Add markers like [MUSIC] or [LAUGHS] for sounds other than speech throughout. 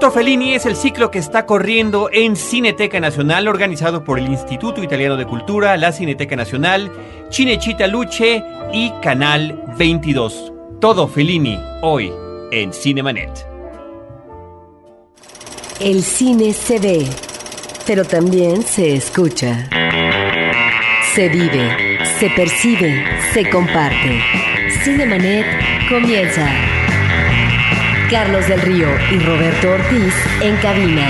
Tutto Fellini es el ciclo que está corriendo en Cineteca Nacional, organizado por el Instituto Italiano de Cultura, la Cineteca Nacional, Cinecittà Luce y Canal 22. Todo Fellini, hoy en Cinemanet. El cine se ve, pero también se escucha. Se vive, se percibe, se comparte. Cinemanet comienza. Carlos del Río y Roberto Ortiz en cabina.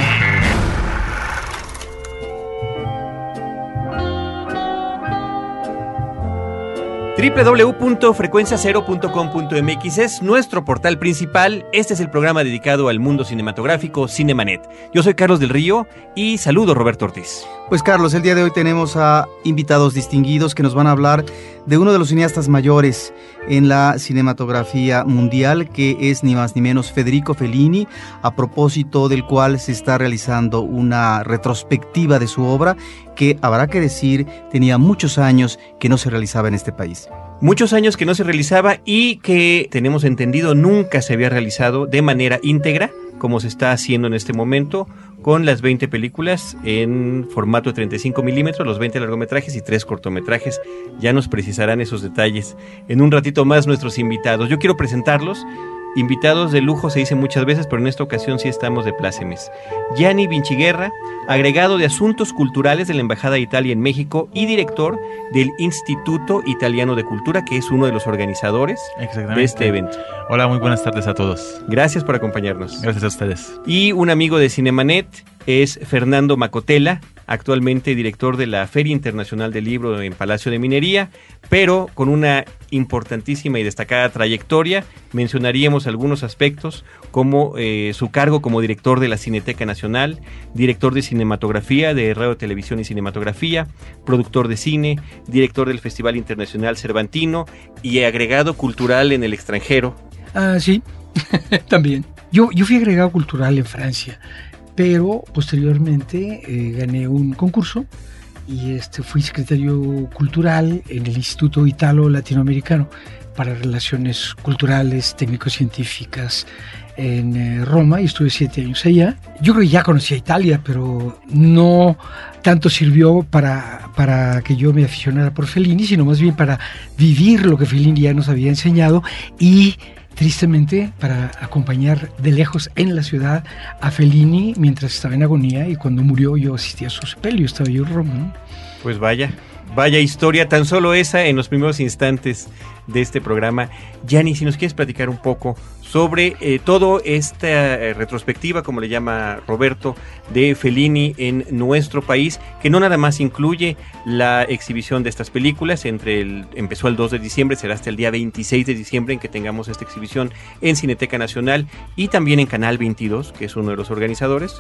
www.frecuenciacero.com.mx es nuestro portal principal. Este es el programa dedicado al mundo cinematográfico Cinemanet. Yo soy Carlos del Río y saludo Roberto Ortiz. Pues Carlos, el día de hoy tenemos a invitados distinguidos que nos van a hablar de uno de los cineastas mayores en la cinematografía mundial, que es ni más ni menos Federico Fellini, a propósito del cual se está realizando una retrospectiva de su obra que, habrá que decir, tenía muchos años que no se realizaba en este país. Muchos años que no se realizaba y que tenemos entendido nunca se había realizado de manera íntegra, como se está haciendo en este momento, con las 20 películas en formato de 35 milímetros, los 20 largometrajes y 3 cortometrajes. Ya nos precisarán esos detalles en un ratito más nuestros invitados. Yo quiero presentarlos. Invitados de lujo se dice muchas veces, pero en esta ocasión sí estamos de plácemes. Gianni Vinciguerra, agregado de Asuntos Culturales de la Embajada de Italia en México y director del Instituto Italiano de Cultura, que es uno de los organizadores de este evento. Hola, muy buenas tardes a todos. Gracias por acompañarnos. Gracias a ustedes. Y un amigo de Cinemanet es Fernando Macotela, actualmente director de la Feria Internacional del Libro en Palacio de Minería, pero con una importantísima y destacada trayectoria. Mencionaríamos algunos aspectos como eh, su cargo como director de la Cineteca Nacional, director de cinematografía de Radio, Televisión y Cinematografía, productor de cine, director del Festival Internacional Cervantino y agregado cultural en el extranjero. Ah, sí, [LAUGHS] también. Yo, yo fui agregado cultural en Francia pero posteriormente eh, gané un concurso y este, fui secretario cultural en el Instituto Italo Latinoamericano para Relaciones Culturales, Técnico-Científicas en eh, Roma y estuve siete años allá. Yo creo que ya conocía Italia, pero no tanto sirvió para, para que yo me aficionara por Fellini, sino más bien para vivir lo que Fellini ya nos había enseñado y tristemente para acompañar de lejos en la ciudad a Fellini mientras estaba en agonía y cuando murió yo asistí a su sepelio, estaba yo en Roma. Pues vaya, vaya historia, tan solo esa en los primeros instantes de este programa. Yanni, si nos quieres platicar un poco sobre eh, todo esta eh, retrospectiva, como le llama Roberto, de Fellini en nuestro país, que no nada más incluye la exhibición de estas películas, entre el, empezó el 2 de diciembre, será hasta el día 26 de diciembre en que tengamos esta exhibición en Cineteca Nacional y también en Canal 22, que es uno de los organizadores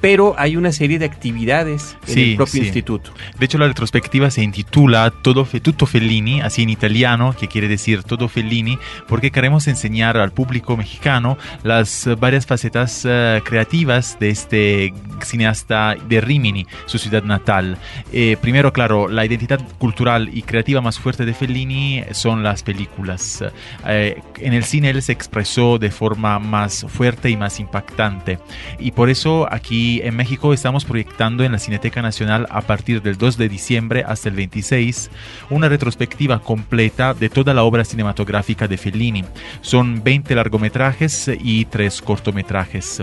pero hay una serie de actividades en el propio instituto. De hecho, la retrospectiva se intitula Todo Tutto Fellini, así en italiano, que quiere decir Todo Fellini, porque queremos enseñar al público mexicano las varias facetas uh, creativas de este cineasta de Rimini, su ciudad natal. Eh, primero, claro, la identidad cultural y creativa más fuerte de Fellini son las películas. Eh, en el cine él se expresó de forma más fuerte y más impactante. Y por eso aquí en México estamos proyectando en la Cineteca Nacional a partir del 2 de diciembre hasta el 26 una retrospectiva completa de toda la obra cinematográfica de Fellini. Son 20 largometrajes y 3 cortometrajes.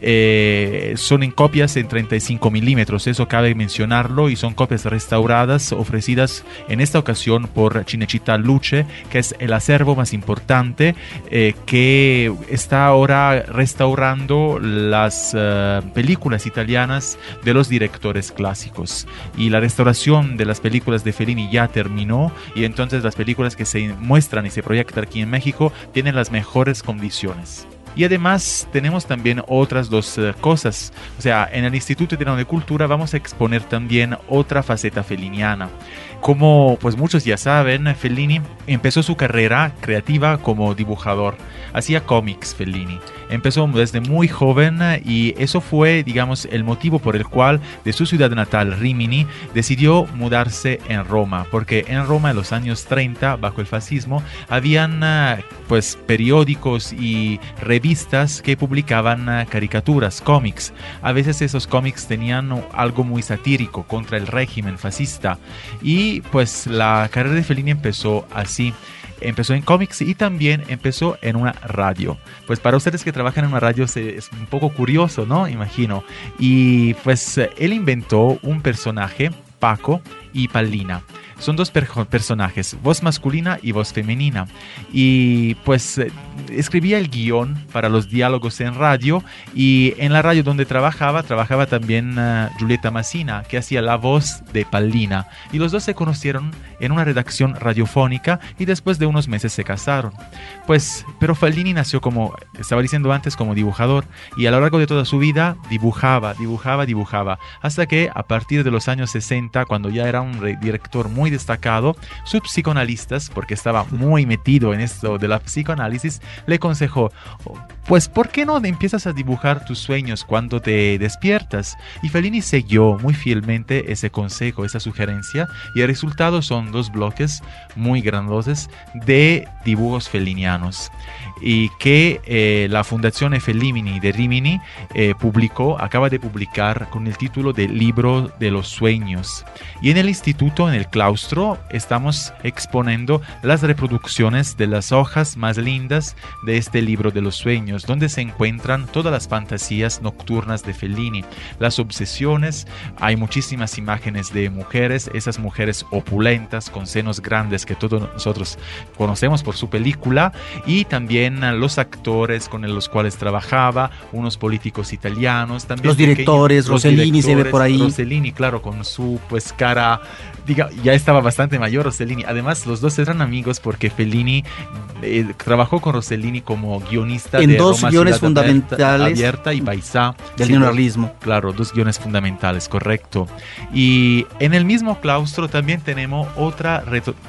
Eh, son en copias en 35 milímetros, eso cabe mencionarlo, y son copias restauradas ofrecidas en esta ocasión por Cinecittà Luce, que es el acervo más importante eh, que está ahora restaurando las uh, películas italianas de los directores clásicos. Y la restauración de las películas de Fellini ya terminó y entonces las películas que se muestran y se proyectan aquí en México tienen las mejores condiciones. Y además tenemos también otras dos eh, cosas. O sea, en el Instituto Italiano de Cultura vamos a exponer también otra faceta feliniana. Como pues muchos ya saben, Fellini empezó su carrera creativa como dibujador. Hacía cómics Fellini. Empezó desde muy joven y eso fue, digamos, el motivo por el cual de su ciudad natal, Rimini, decidió mudarse en Roma, porque en Roma en los años 30, bajo el fascismo, habían pues periódicos y revistas revistas que publicaban eh, caricaturas, cómics. A veces esos cómics tenían algo muy satírico contra el régimen fascista. Y pues la carrera de Fellini empezó así empezó en cómics y también empezó en una radio. Pues para ustedes que trabajan en una radio es un poco curioso, ¿no? Imagino. Y pues él inventó un personaje, Paco y Palina son dos personajes, voz masculina y voz femenina. Y pues eh, escribía el guion para los diálogos en radio y en la radio donde trabajaba, trabajaba también uh, Julieta Massina, que hacía la voz de Palina. Y los dos se conocieron en una redacción radiofónica y después de unos meses se casaron. Pues, pero Fallini nació como, estaba diciendo antes, como dibujador y a lo largo de toda su vida dibujaba, dibujaba, dibujaba, hasta que a partir de los años 60, cuando ya era un director muy destacado, sus psicoanalistas, porque estaba muy metido en esto de la psicoanálisis, le aconsejó, pues ¿por qué no empiezas a dibujar tus sueños cuando te despiertas? Y Fellini siguió muy fielmente ese consejo, esa sugerencia, y el resultado son dos bloques muy grandosos de dibujos felinianos y que eh, la Fundación Fellini de Rimini eh, publicó, acaba de publicar con el título de Libro de los Sueños. Y en el instituto, en el claustro, estamos exponiendo las reproducciones de las hojas más lindas de este libro de los sueños, donde se encuentran todas las fantasías nocturnas de Fellini, las obsesiones, hay muchísimas imágenes de mujeres, esas mujeres opulentas, con senos grandes que todos nosotros conocemos por su película, y también los actores con los cuales trabajaba, unos políticos italianos, también los directores, Rossellini se ve por ahí. Rossellini, claro, con su pues cara diga, ya estaba bastante mayor Rossellini. Además, los dos eran amigos porque Fellini eh, trabajó con Rossellini como guionista en dos guiones fundamentales abierta y Paisá del neorrealismo. Claro, dos guiones fundamentales, correcto. Y en el mismo claustro también tenemos otra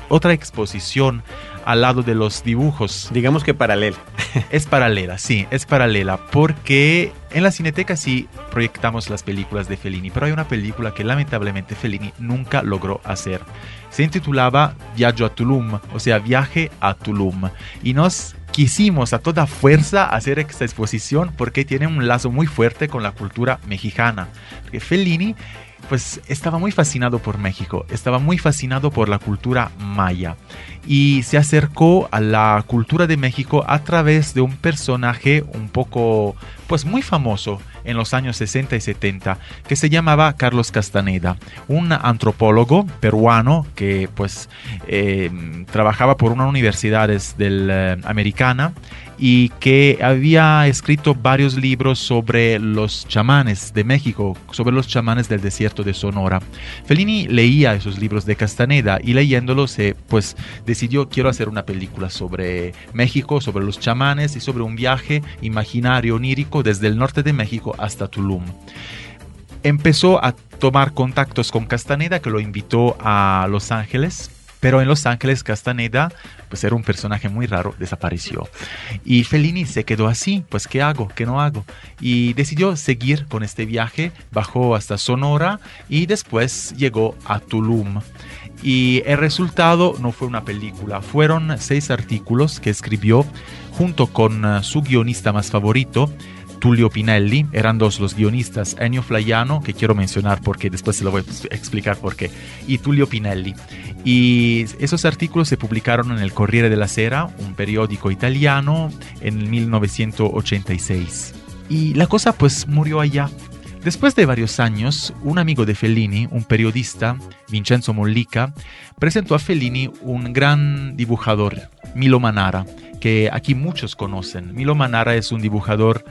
otra exposición al lado de los dibujos. Digamos que paralela. [LAUGHS] Es paralela, sí, es paralela, porque en la Cineteca sí proyectamos las películas de Fellini, pero hay una película que lamentablemente Fellini nunca logró hacer. Se intitulaba Viaggio a Tulum, o sea, Viaje a Tulum, y nos quisimos a toda fuerza hacer esta exposición porque tiene un lazo muy fuerte con la cultura mexicana. Porque Fellini pues estaba muy fascinado por México, estaba muy fascinado por la cultura maya y se acercó a la cultura de México a través de un personaje un poco, pues muy famoso en los años 60 y 70 que se llamaba Carlos Castaneda, un antropólogo peruano que pues eh, trabajaba por una universidades del, eh, americana y que había escrito varios libros sobre los chamanes de México, sobre los chamanes del desierto de Sonora. Fellini leía esos libros de Castaneda y leyéndolos se pues decidió quiero hacer una película sobre México, sobre los chamanes y sobre un viaje imaginario onírico desde el norte de México hasta Tulum. Empezó a tomar contactos con Castaneda que lo invitó a Los Ángeles pero en Los Ángeles Castaneda, pues era un personaje muy raro, desapareció. Y Fellini se quedó así, pues ¿qué hago? ¿Qué no hago? Y decidió seguir con este viaje, bajó hasta Sonora y después llegó a Tulum. Y el resultado no fue una película, fueron seis artículos que escribió junto con eh, su guionista más favorito, Tullio Pinelli, eran dos los guionistas, Ennio Flaiano, que quiero mencionar porque después se lo voy a explicar por qué, y Tullio Pinelli. Y esos artículos se publicaron en el Corriere della Sera, un periódico italiano, en 1986. Y la cosa pues murió allá. Después de varios años, un amigo de Fellini, un periodista, Vincenzo Mollica, presentó a Fellini un gran dibujador, Milo Manara, que aquí muchos conocen. Milo Manara es un dibujador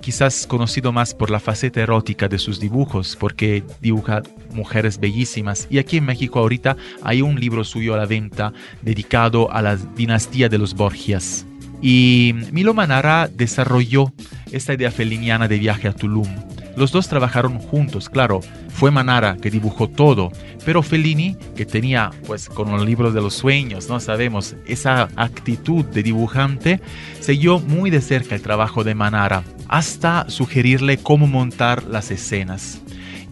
quizás conocido más por la faceta erótica de sus dibujos, porque dibuja mujeres bellísimas. Y aquí en México ahorita hay un libro suyo a la venta dedicado a la dinastía de los Borgias. Y Milo Manara desarrolló esta idea feliniana de viaje a Tulum. Los dos trabajaron juntos, claro, fue Manara que dibujó todo, pero Fellini, que tenía, pues con los libros de los sueños, no sabemos, esa actitud de dibujante, siguió muy de cerca el trabajo de Manara, hasta sugerirle cómo montar las escenas.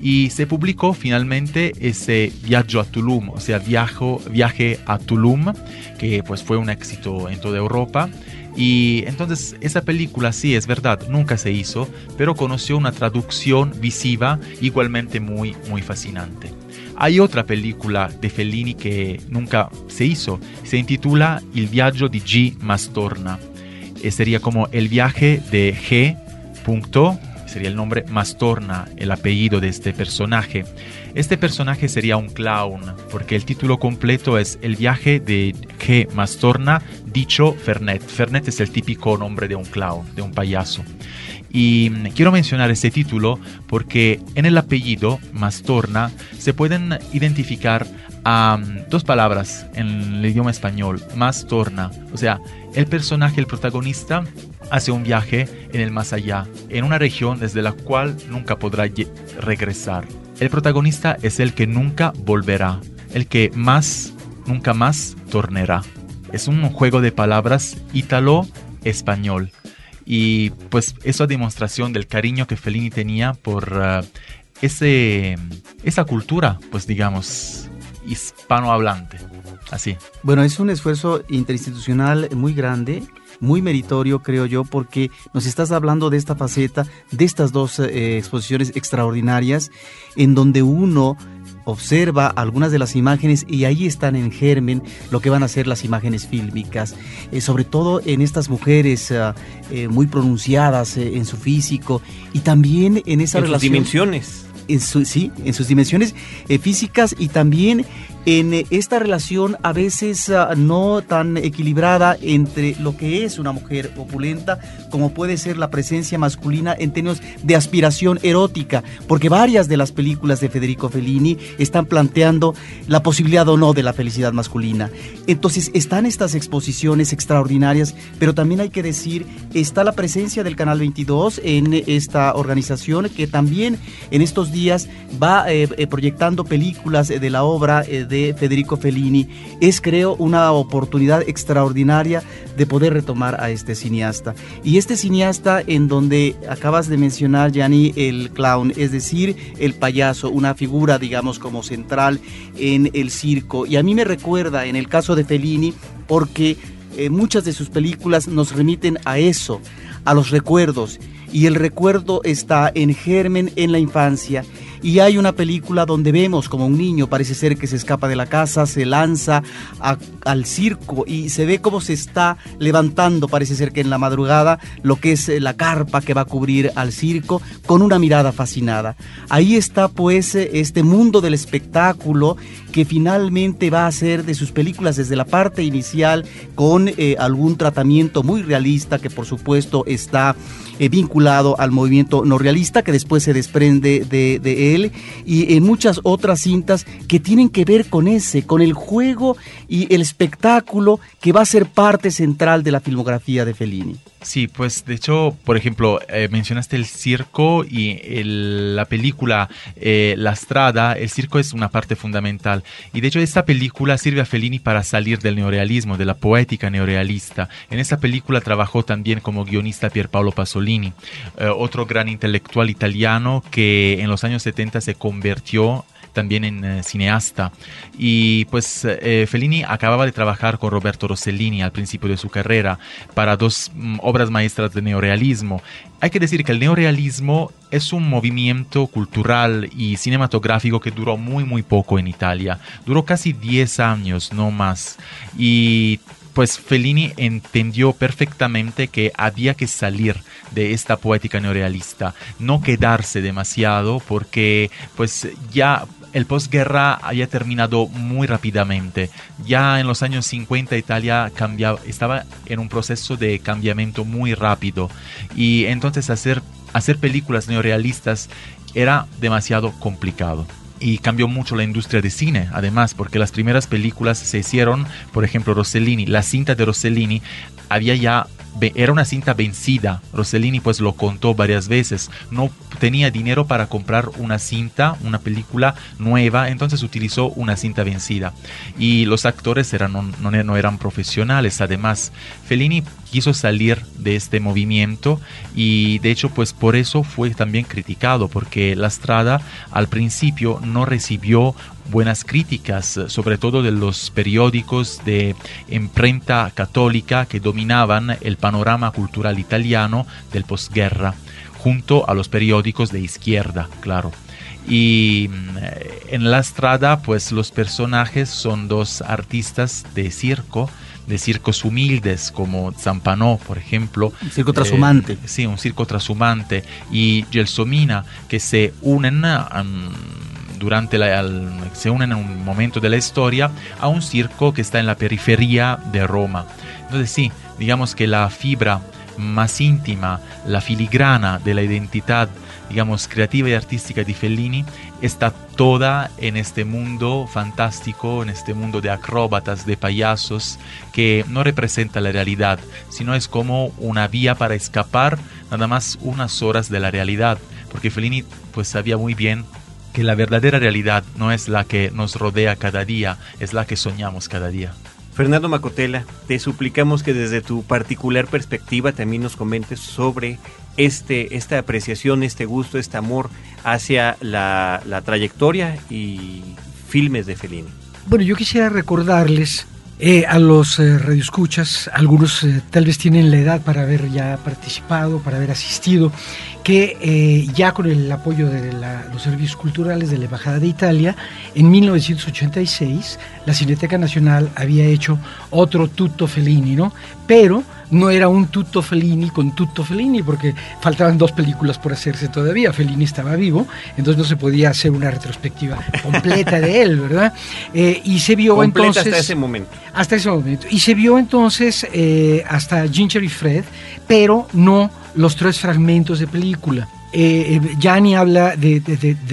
Y se publicó finalmente ese Viaggio a Tulum, o sea, viajo, viaje a Tulum, que pues fue un éxito en toda Europa Y entonces esa película sí es verdad, nunca se hizo, pero conoció una traducción visiva igualmente muy, muy fascinante. Hay otra película de Fellini que nunca se hizo, se intitula Il viaggio di G. Mastorna. Eh, sería como el viaje de G. Punto, sería el nombre Mastorna, el apellido de este personaje. Este personaje sería un clown, porque el título completo es El viaje de G. Mastorna, dicho Fernet. Fernet es el típico nombre de un clown, de un payaso. Y mm, quiero mencionar este título porque en el apellido Mastorna se pueden identificar dos palabras en el idioma español, Mastorna. O sea, el personaje, el protagonista, hace un viaje en el más allá, en una región desde la cual nunca podrá regresar. El protagonista es el que nunca volverá, el que más, nunca más tornará. Es un juego de palabras ítalo-español. Y pues eso es demostración del cariño que Fellini tenía por uh, ese, esa cultura, pues digamos, hispanohablante. Así. Bueno, es un esfuerzo interinstitucional muy grande, muy meritorio, creo yo, porque nos estás hablando de esta faceta, de estas dos eh, exposiciones extraordinarias, en donde uno observa algunas de las imágenes y ahí están en germen lo que van a ser las imágenes fílmicas, eh, sobre todo en estas mujeres ah, eh, muy pronunciadas eh, en su físico y también en esa en dimensiones. En sí, en sus dimensiones físicas y también en eh, esta relación a veces ah, no tan equilibrada entre lo que es una mujer opulenta como puede ser la presencia masculina en términos de aspiración erótica, porque varias de las películas de Federico Fellini están planteando la posibilidad o no de la felicidad masculina. Entonces están estas exposiciones extraordinarias, pero también hay que decir, está la presencia del Canal 22 en esta organización que también en estos días va eh, eh, proyectando películas de la obra de Federico Fellini es, creo, una oportunidad extraordinaria de poder retomar a este cineasta. Y este cineasta en donde acabas de mencionar, Gianni, el clown, es decir, el payaso, una figura, digamos, como central en el circo. Y a mí me recuerda, en el caso de Fellini, porque eh, muchas de sus películas nos remiten a eso, a los recuerdos. Y el recuerdo está en germen en la infancia y hay una película donde vemos como un niño parece ser que se escapa de la casa, se lanza al circo y se ve cómo se está levantando, parece ser que en la madrugada, lo que es eh, la carpa que va a cubrir al circo con una mirada fascinada. Ahí está pues eh, este mundo del espectáculo que finalmente va a ser de sus películas desde la parte inicial con eh, algún tratamiento muy realista que por supuesto está vinculado al movimiento no realista que después se desprende de, de él y en muchas otras cintas que tienen que ver con ese, con el juego y el espectáculo que va a ser parte central de la filmografía de Fellini. Sí, pues de hecho, por ejemplo, eh, mencionaste el circo y la película eh, La Strada, el circo es una parte fundamental. Y de hecho esta película sirve a Fellini para salir del neorealismo, de la poética neorealista. En esta película trabajó también como guionista Pierpaolo Pasolini, eh, otro gran intelectual italiano que en los años 70 se convirtió también en eh, cineasta. Y pues eh, Fellini acababa de trabajar con Roberto Rossellini al principio de su carrera para dos mm, obras maestras de neorealismo. Hay que decir que el neorealismo es un movimiento cultural y cinematográfico que duró muy muy poco en Italia. Duró casi 10 años, no más. Y pues Fellini entendió perfectamente que había que salir de esta poética neorealista, no quedarse demasiado porque pues ya el posguerra había terminado muy rápidamente. Ya en los años 50 Italia cambiaba, estaba en un proceso de cambiamiento muy rápido y entonces hacer, hacer películas neorealistas era demasiado complicado y cambió mucho la industria de cine, además, porque las primeras películas se hicieron, por ejemplo, Rossellini, la cinta de Rossellini había ya era una cinta vencida. Rossellini pues lo contó varias veces. No tenía dinero para comprar una cinta, una película nueva, entonces utilizó una cinta vencida. Y los actores eran, no, eran profesionales, además. Fellini quiso salir de este movimiento y de hecho pues por eso fue también criticado porque La Strada al principio no recibió buenas críticas, sobre todo de los periódicos de imprenta católica que dominaban el panorama cultural italiano del posguerra, junto a los periódicos de izquierda, claro. Y mm, en La Strada, pues los personajes son dos artistas de circo, de circos humildes como Zampanó, por ejemplo. Un circo trashumante. Eh, sí, un circo trashumante. Y Gelsomina, que se unen durante la, se unen en un momento de la historia a un circo que está en la periferia de Roma. Entonces sí, digamos que la fibra más íntima, la filigrana de la identidad, digamos, creativa y artística de Fellini está toda en este mundo fantástico, en este mundo de acróbatas, de payasos, que no representa la realidad, sino es como una vía para escapar nada más unas horas de la realidad, porque Fellini pues sabía muy bien que la verdadera realidad no es la que nos rodea cada día, es la que soñamos cada día. Fernando Macotela, te suplicamos que desde tu particular perspectiva también nos comentes sobre este, esta apreciación, este gusto, este amor hacia la, la trayectoria y filmes de Fellini. Bueno, yo quisiera recordarles eh, a los eh, radioescuchas, algunos eh, tal vez tienen la edad para haber ya participado, para haber asistido, que ya con el apoyo de los servicios culturales de la Embajada de Italia, en 1986 la Cineteca Nacional había hecho otro tutto Fellini, ¿no? Pero no era un tutto Fellini con tutto Fellini, porque faltaban dos películas por hacerse todavía. Fellini estaba vivo, entonces no se podía hacer una retrospectiva [LAUGHS] completa de él, ¿verdad? Eh, y se vio entonces. Hasta ese momento. Hasta ese momento. Y se vio entonces eh, hasta Ginger y Fred, pero no los tres fragmentos de película. Eh, Gianni habla de,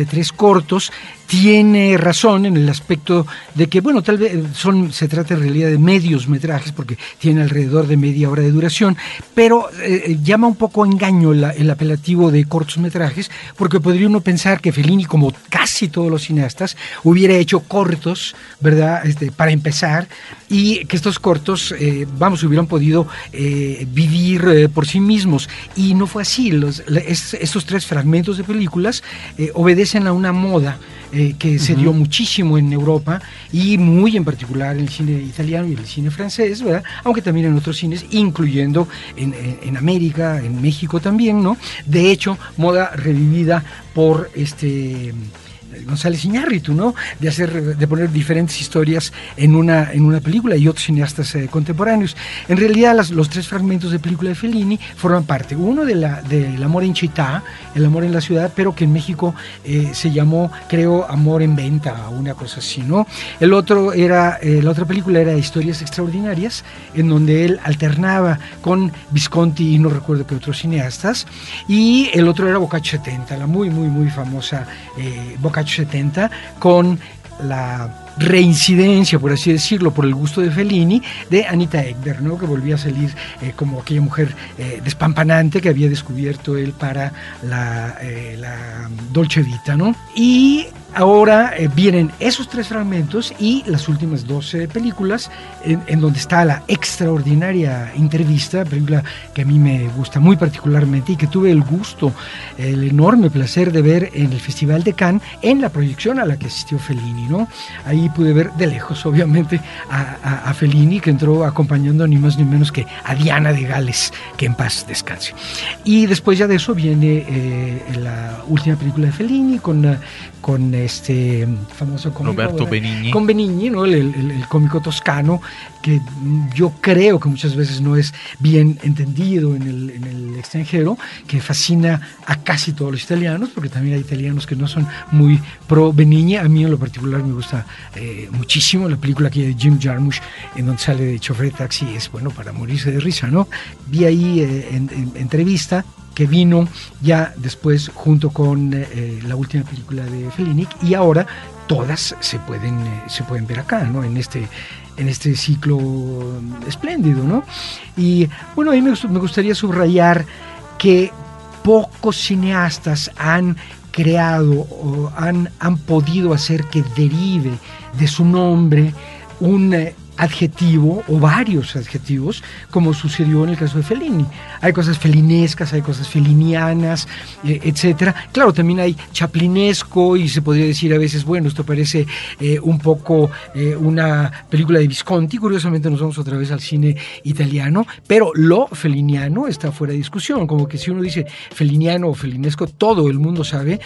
tres cortos tiene razón en el aspecto de que, bueno, tal vez son, se trata en realidad de medios metrajes porque tiene alrededor de media hora de duración, pero eh, llama un poco a engaño el apelativo de cortos metrajes porque podría uno pensar que Fellini, como casi todos los cineastas, hubiera hecho cortos, ¿verdad? Este, para empezar, y que estos cortos, eh, vamos, hubieran podido eh, vivir por sí mismos. Y no fue así. Los, estos tres fragmentos de películas obedecen a una moda eh, que se dio muchísimo en Europa y muy en particular en el cine italiano y el cine francés, ¿verdad? aunque también en otros cines, incluyendo en, en América, en México también, ¿no? De hecho, moda revivida por este González Iñárritu, ¿no? De hacer, de poner diferentes historias en una, en una película y otros cineastas eh, contemporáneos. En realidad, los tres fragmentos de película de Fellini forman parte. Uno de la, del amor en Chitá, el amor en la ciudad, pero que en México eh, se llamó, creo, Amor en Venta, una cosa así, ¿no? El otro era, eh, la otra película era Historias Extraordinarias, en donde él alternaba con Visconti y no recuerdo qué otros cineastas. Y el otro era Boccaccio 70, la muy, muy, muy famosa eh, 70 con la reincidencia, por así decirlo, por el gusto de Fellini, de Anita Ekberg, ¿no? que volvía a salir eh, como aquella mujer eh, despampanante que había descubierto él para la, eh, la Dolce Vita. ¿no? Y Ahora eh, vienen esos tres fragmentos y las últimas 12 películas en, donde está la extraordinaria entrevista, película que a mí me gusta muy particularmente y que tuve el gusto, el enorme placer de ver en el Festival de Cannes en la proyección a la que asistió Fellini. ¿no? Ahí pude ver de lejos, obviamente, a, Fellini que entró acompañando ni más ni menos que a Diana de Gales, que en paz descanse. Y después ya de eso viene eh, la última película de Fellini con, con este famoso cómico. Roberto Benigni. Con Benigni, ¿no? El, cómico toscano, que yo creo que muchas veces no es bien entendido en el, extranjero, que fascina a casi todos los italianos, porque también hay italianos que no son muy pro Benigni. A mí en lo particular me gusta eh, muchísimo la película que de Jim Jarmusch, en donde sale de chofer de taxi, es bueno para morirse de risa, ¿no? Vi ahí eh, en entrevista que vino ya después junto con eh, eh, la última película de Fellini y ahora todas se pueden, eh, se pueden ver acá, ¿no? En este, en este ciclo espléndido, ¿no? Y bueno, a mí me, me gustaría subrayar que pocos cineastas han creado o han, han podido hacer que derive de su nombre un adjetivo o varios adjetivos, como sucedió en el caso de Fellini. Hay cosas felinescas, hay cosas felinianas, eh, etcétera. Claro, también hay chaplinesco y se podría decir a veces, bueno, esto parece eh, un poco eh, una película de Visconti. Curiosamente nos vamos otra vez al cine italiano, pero lo feliniano está fuera de discusión. Como que si uno dice feliniano o felinesco, todo el mundo sabe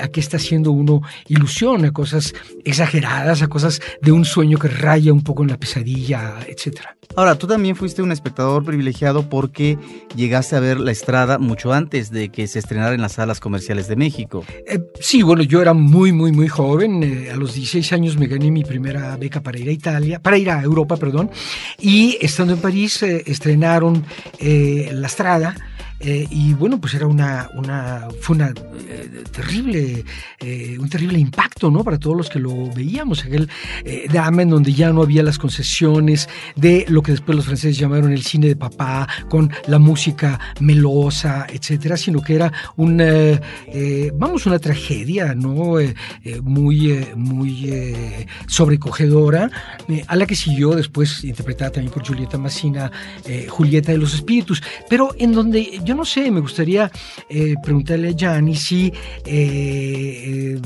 a qué está haciendo uno ilusión, a cosas exageradas, a cosas de un sueño que raya un poco en la pesadilla, etcétera. Ahora, tú también fuiste un espectador privilegiado porque llegaste a ver La Estrada mucho antes de que se estrenara en las salas comerciales de México. Eh, sí, bueno, yo era muy, muy, muy joven. Eh, a los 16 años me gané mi primera beca para ir a Italia, para ir a Europa, perdón. Y estando en París, eh, estrenaron La Estrada eh, y bueno, pues era una, una fue una eh, terrible, eh, un terrible impacto, ¿no? Para todos los que lo veíamos, aquel drama en donde ya no había las concesiones de lo que después los franceses llamaron el cine de papá, con la música melosa, etcétera, sino que era una, vamos, una tragedia, ¿no? muy, muy sobrecogedora, a la que siguió después interpretada también por Julieta Massina, Julieta de los Espíritus, pero en donde yo no sé, me gustaría eh, preguntarle a Gianni si, eh, eh,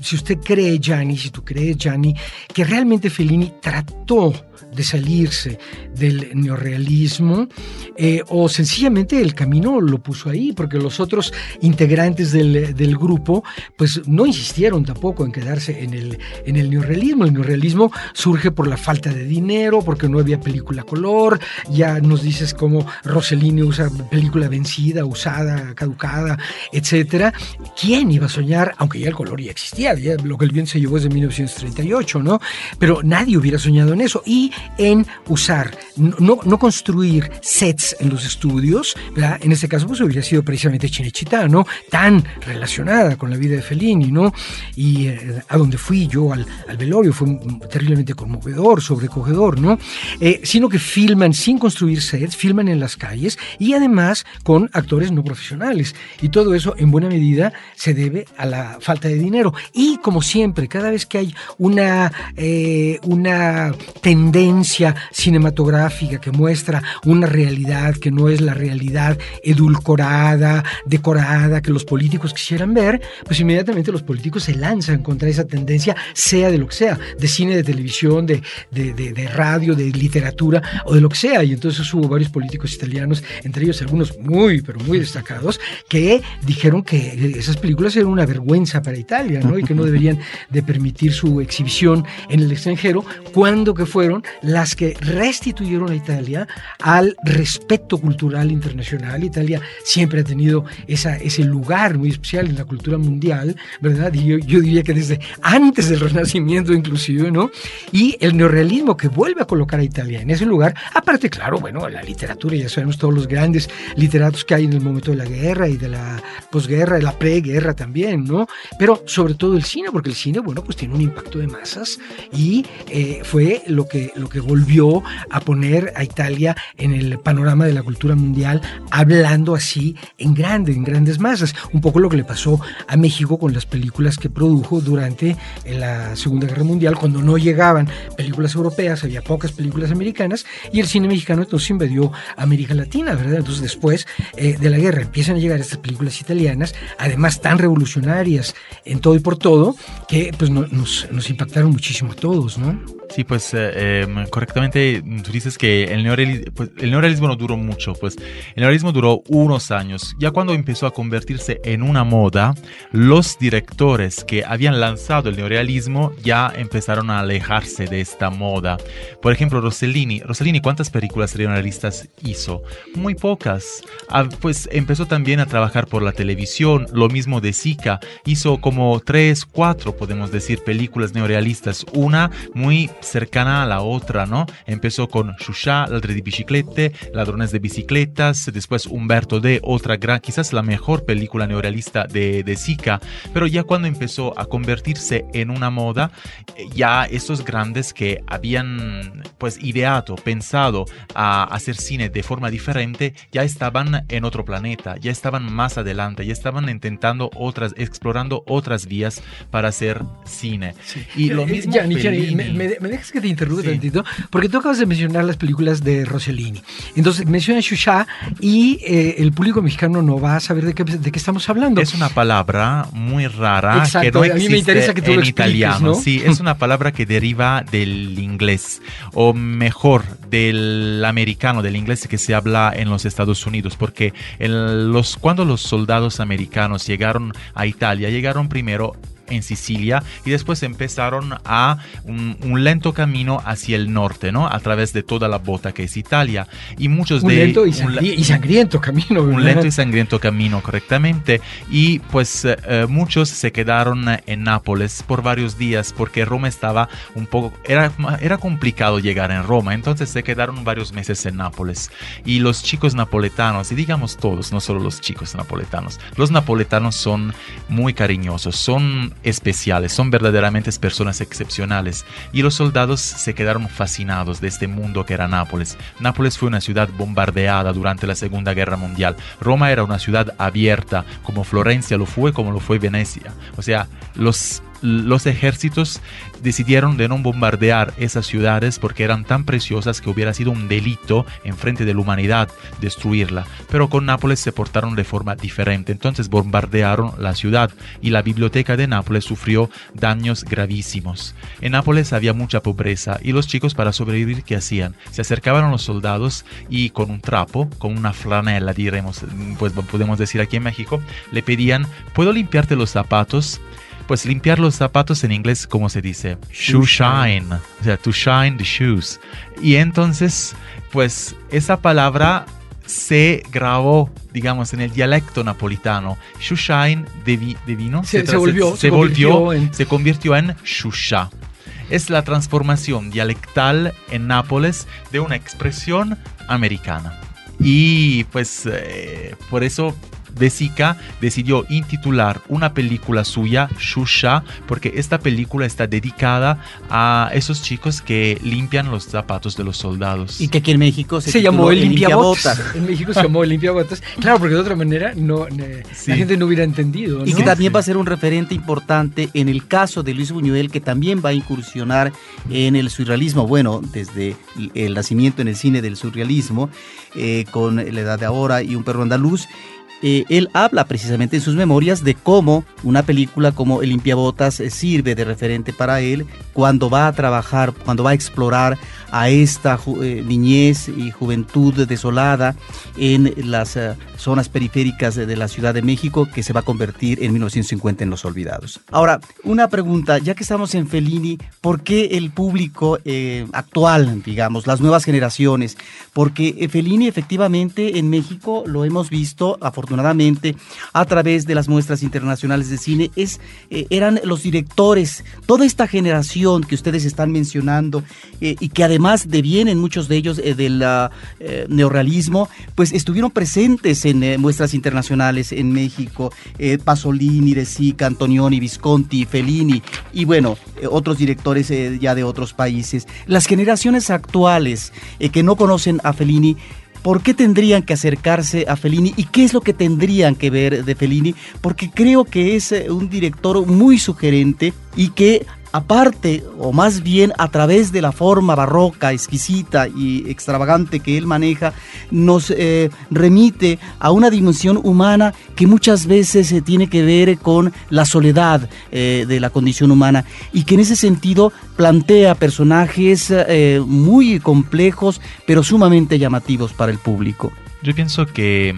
si usted cree, Gianni, si tú crees, Gianni, que realmente Fellini trató de salirse del neorrealismo eh, o sencillamente el camino lo puso ahí porque los otros integrantes del, grupo pues no insistieron tampoco en quedarse en el, en el neorrealismo. El neorrealismo surge por la falta de dinero, porque no había película color, ya nos dices cómo Rossellini usa película vencida, usada, caducada, etcétera. ¿Quién iba a soñar, aunque ya el color ya existía, lo que el bien se llevó desde 1938, ¿no? Pero nadie hubiera soñado en eso. Y en usar, no, no construir sets en los estudios, ¿verdad? En este caso, pues hubiera sido precisamente Chinechita, ¿no? Tan relacionada con la vida de Fellini, ¿no? Y eh, a donde fui yo al, al, velorio fue terriblemente conmovedor, sobrecogedor, ¿no? Eh, sino que filman sin construir sets, filman en las calles y además con actores no profesionales. Y todo eso, en buena medida, se debe a la falta de dinero. Y como siempre, cada vez que hay una, eh, una tendencia cinematográfica que muestra una realidad que no es la realidad edulcorada, decorada, que los políticos quisieran ver, pues inmediatamente los políticos se lanzan contra esa tendencia, sea de lo que sea, de cine, de televisión, de, de, radio, de literatura o de lo que sea. Y entonces hubo varios políticos italianos, entre ellos algunos muy, pero muy destacados, que dijeron que esas películas eran una vergüenza para Italia, ¿no? Que no deberían de permitir su exhibición en el extranjero, cuando que fueron las que restituyeron a Italia al respeto cultural internacional. Italia siempre ha tenido esa, ese lugar muy especial en la cultura mundial, ¿verdad? Y yo, yo, diría que desde antes del Renacimiento inclusive, ¿no? Y el neorrealismo que vuelve a colocar a Italia en ese lugar, aparte, claro, bueno, la literatura, ya sabemos todos los grandes literatos que hay en el momento de la guerra y de la posguerra, de la preguerra también, ¿no? Pero sobre todo el cine, porque el cine, bueno, pues tiene un impacto de masas y eh, fue lo que, lo que volvió a poner a Italia en el panorama de la cultura mundial, hablando así en grandes, en grandes masas. Un poco lo que le pasó a México con las películas que produjo durante la Segunda Guerra Mundial, cuando no llegaban películas europeas, había pocas películas americanas, y el cine mexicano entonces invadió América Latina, ¿verdad? Entonces después eh, de la guerra empiezan a llegar estas películas italianas, además tan revolucionarias en todo y por todo, que pues nos, nos impactaron muchísimo a todos, ¿no? Sí, pues eh, em, correctamente tú dices que el neorealismo, pues, el neorealismo no duró mucho, pues el neorealismo duró unos años. Ya cuando empezó a convertirse en una moda, los directores que habían lanzado el neorealismo ya empezaron a alejarse de esta moda. Por ejemplo, Rossellini. Rossellini, ¿cuántas películas neorealistas hizo? Muy pocas. Ah, pues empezó también a trabajar por la televisión, lo mismo de Sica. Hizo como tres, cuatro, podemos decir, películas neorealistas, una muy cercana a la otra, ¿no? Empezó con Shusha, Ladre de Biciclette, Ladrones de Bicicletas, después Humberto D, otra gran, quizás la mejor película neorealista de, de Sica, pero ya cuando empezó a convertirse en una moda, eh, ya estos grandes que habían pues ideado, pensado a hacer cine de forma diferente, ya estaban en otro planeta, ya estaban más adelante, ya estaban intentando otras, explorando otras vías para hacer cine. Y lo Eh, mismo Gianni, Gianni, Fellini. me, me- me dejas que te interrumpa Sí. tantito, porque tú acabas de mencionar las películas de Rossellini. Entonces, menciona Shusha y eh, el público mexicano no va a saber de qué, de qué estamos hablando. Es una palabra muy rara Exacto, que no a mí me existe interesa que tú lo en expliques, italiano. ¿no? Sí, es una palabra que deriva del inglés, o mejor, del americano, del inglés que se habla en los Estados Unidos, porque en los, cuando los soldados americanos llegaron a Italia, llegaron primero en Sicilia y después empezaron a un, un lento camino hacia el norte, ¿no? A través de toda la bota que es Italia. Y muchos un de... lento y, un y sangriento camino. un ¿verdad? lento y sangriento camino correctamente y pues eh, eh, muchos se quedaron en Nápoles por varios días porque Roma estaba un poco era, era complicado llegar en Roma entonces se quedaron varios meses en Nápoles y los chicos napoletanos y digamos todos no solo los chicos napoletanos los napoletanos son muy cariñosos son especiales son verdaderamente personas excepcionales y los soldados se quedaron fascinados de este mundo que era Nápoles Nápoles fue una ciudad bombardeada durante la Segunda Guerra Mundial. Roma era una ciudad abierta, como Florencia lo fue, como lo fue Venecia. O sea, los, los ejércitos decidieron de no bombardear esas ciudades porque eran tan preciosas que hubiera sido un delito en frente de la humanidad destruirla. Pero con Nápoles se portaron de forma diferente. Entonces bombardearon la ciudad y la biblioteca de Nápoles sufrió daños gravísimos. En Nápoles había mucha pobreza y los chicos para sobrevivir, ¿qué hacían? Se acercaban a los soldados y con un trapo, con una flanela, diremos, pues podemos decir aquí en México, le pedían, ¿puedo limpiarte los zapatos? Pues limpiar los zapatos en inglés, ¿cómo se dice? Shoe shine. O sea, to shine the shoes. Y entonces, pues esa palabra se grabó, digamos, en el dialecto napolitano. Shushain de, de vino Se- se volvió- se, se volvió, convirtió en- se convirtió en Shusha. Es la transformación dialectal en Nápoles de una expresión americana. Y pues eh, por eso De Sica decidió intitular una película suya, Shusha, porque esta película está dedicada a esos chicos que limpian los zapatos de los soldados. Y que aquí en México se, Se llamó el limpiabotas. [LAUGHS] En México se llamó el limpiabotas. Claro, porque de otra manera no, eh, Sí. la gente no hubiera entendido. Y que también va a ser un referente importante en el caso de Luis Buñuel, que también va a incursionar en el surrealismo, bueno, desde el nacimiento en el cine del surrealismo, eh, con La Edad de Ahora y Un Perro Andaluz. Eh, él habla precisamente en sus memorias de cómo una película como El limpiabotas eh, sirve de referente para él cuando va a trabajar, cuando va a explorar a esta eh, niñez y juventud desolada en las zonas periféricas de, de la Ciudad de México que se va a convertir en 1950 en Los Olvidados. Ahora, una pregunta, ya que estamos en Fellini, ¿por qué el público actual, digamos, las nuevas generaciones? Porque Fellini efectivamente en México lo hemos visto afortunadamente a través de las muestras internacionales de cine, eh, eran los directores, toda esta generación que ustedes están mencionando eh, y que además devienen muchos de ellos eh, del ah, neorrealismo, pues estuvieron presentes en muestras internacionales en México, Pasolini, De Sica, Antonioni, Visconti, Fellini y bueno, otros directores ya de otros países. Las generaciones actuales que no conocen a Fellini, ¿Por qué tendrían que acercarse a Fellini y qué es lo que tendrían que ver de Fellini? Porque creo que es eh, un director muy sugerente y que aparte o más bien a través de la forma barroca, exquisita y extravagante que él maneja, nos eh, remite a una dimensión humana que muchas veces se tiene que ver con la soledad eh, de la condición humana y que en ese sentido plantea personajes eh, muy complejos pero sumamente llamativos para el público. Yo pienso que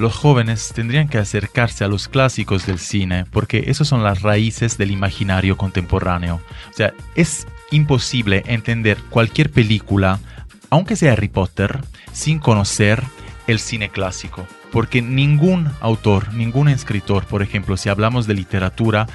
los jóvenes tendrían que acercarse a los clásicos del cine, porque esos son las raíces del imaginario contemporáneo. O sea, es imposible entender cualquier película, aunque sea Harry Potter, sin conocer el cine clásico. Porque ningún autor, ningún escritor, por ejemplo, si hablamos de literatura,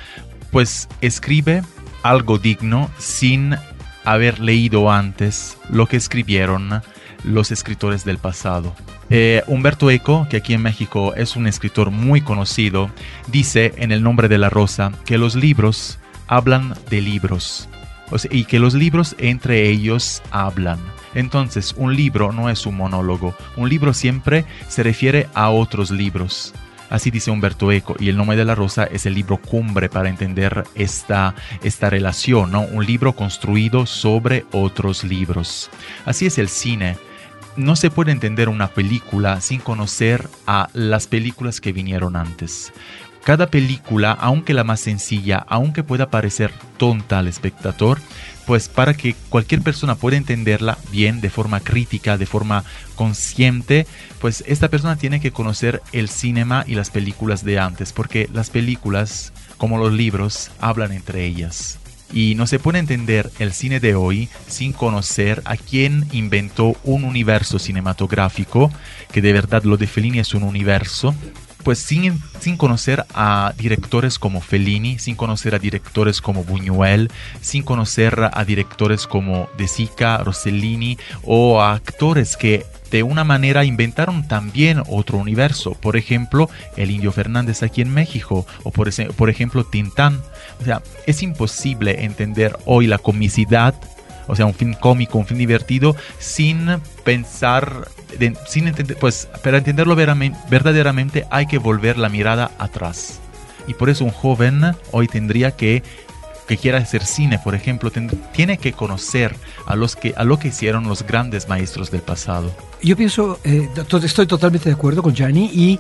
pues escribe algo digno sin haber leído antes lo que escribieron los escritores del pasado. Eh, Humberto Eco, que aquí en México es un escritor muy conocido, dice en El nombre de la rosa que los libros hablan de libros y que los libros entre ellos hablan. Entonces, un libro no es un monólogo, un libro siempre se refiere a otros libros. Así dice Humberto Eco, y El nombre de la rosa es el libro cumbre para entender esta, esta relación, ¿no? un libro construido sobre otros libros. Así es el cine no se puede entender una película sin conocer a las películas que vinieron antes. Cada película, aunque la más sencilla, aunque pueda parecer tonta al espectador, pues para que cualquier persona pueda entenderla bien, de forma crítica, de forma consciente, pues esta persona tiene que conocer el cinema y las películas de antes, porque las películas, como los libros, hablan entre ellas. Y no se puede entender el cine de hoy sin conocer a quien inventó un universo cinematográfico, que de verdad lo de Fellini es un universo, pues sin, sin conocer a directores como Fellini, sin conocer a directores como Buñuel, sin conocer a directores como De Sica, Rossellini o a actores que de una manera inventaron también otro universo. Por ejemplo, el Indio Fernández aquí en México o por, por ejemplo Tintán. O sea, es imposible entender hoy la comicidad o sea, un fin cómico, un fin divertido, sin pensar, sin entender, pues para entenderlo verdaderamente hay que volver la mirada atrás. Y por eso un joven hoy tendría que que quiera hacer cine, por ejemplo, tiene que conocer a, los que, a lo que hicieron los grandes maestros del pasado. Yo pienso, eh, estoy totalmente de acuerdo con Gianni y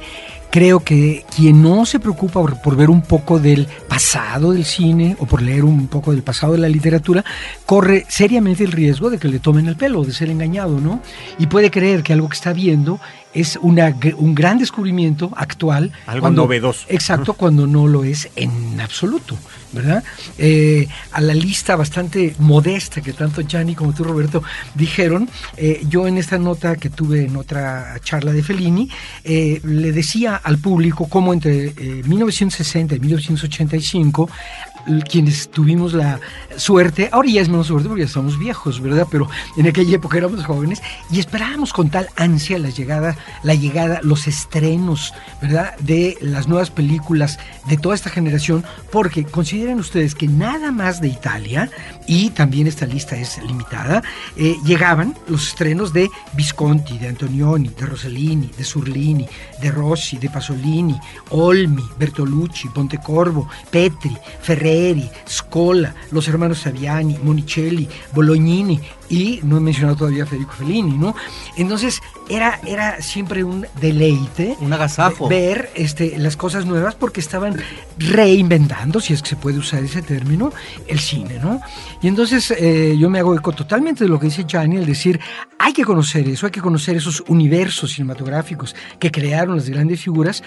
creo que quien no se preocupa por, ver un poco del pasado del cine o por leer un poco del pasado de la literatura, corre seriamente el riesgo de que le tomen el pelo, de ser engañado, ¿no? Y puede creer que algo que está viendo es una, un gran descubrimiento actual. Algo novedoso. Exacto, cuando no lo es en absoluto, ¿verdad? Eh, a la lista bastante modesta que tanto Gianni como tú, Roberto, dijeron, eh, yo en esta nota que tuve en otra charla de Fellini, eh, le decía al público cómo entre 1960 y 1985 quienes tuvimos la suerte, ahora ya es menos suerte porque ya estamos viejos, ¿verdad? Pero en aquella época éramos jóvenes y esperábamos con tal ansia la llegada, la llegada, los estrenos, ¿verdad? De las nuevas películas de toda esta generación, porque consideren ustedes que nada más de Italia, y también esta lista es limitada, eh, llegaban los estrenos de Visconti, de Antonioni, de Rossellini, de Surlini, de Rossi, de Pasolini, Olmi, Bertolucci, Pontecorvo, Petri, Ferrer, Scola, los hermanos Saviani, Monicelli, Bolognini y no he mencionado todavía Federico Fellini, ¿no? Entonces era, era siempre un deleite. Un agasajo. Ver este, las cosas nuevas porque estaban reinventando, si es que se puede usar ese término, el cine, ¿no? Y entonces eh, yo me hago eco totalmente de lo que dice Gianni, el decir, hay que conocer eso, hay que conocer esos universos cinematográficos que crearon las grandes figuras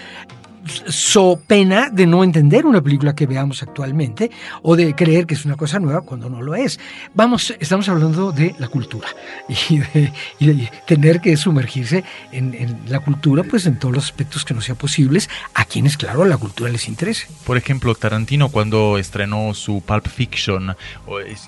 so pena de no entender una película que veamos actualmente o de creer que es una cosa nueva cuando no lo es. Vamos, estamos hablando de la cultura [LAUGHS] y de, tener que sumergirse en, la cultura, pues en todos los aspectos que no sean posibles, a quienes, claro, la cultura les interese. Por ejemplo, Tarantino cuando estrenó su Pulp Fiction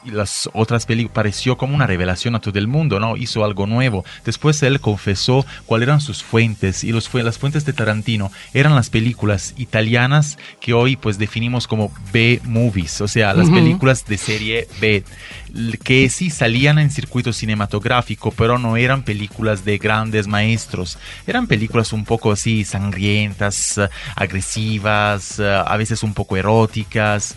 y las otras películas, pareció como una revelación a todo el mundo, ¿no? Hizo algo nuevo. Después él confesó cuáles eran sus fuentes y los, las fuentes de Tarantino eran las películas películas italianas que hoy pues definimos como B-movies, o sea, las películas de serie B, que sí salían en circuito cinematográfico, pero no eran películas de grandes maestros, eran películas un poco así sangrientas, agresivas, a veces un poco eróticas,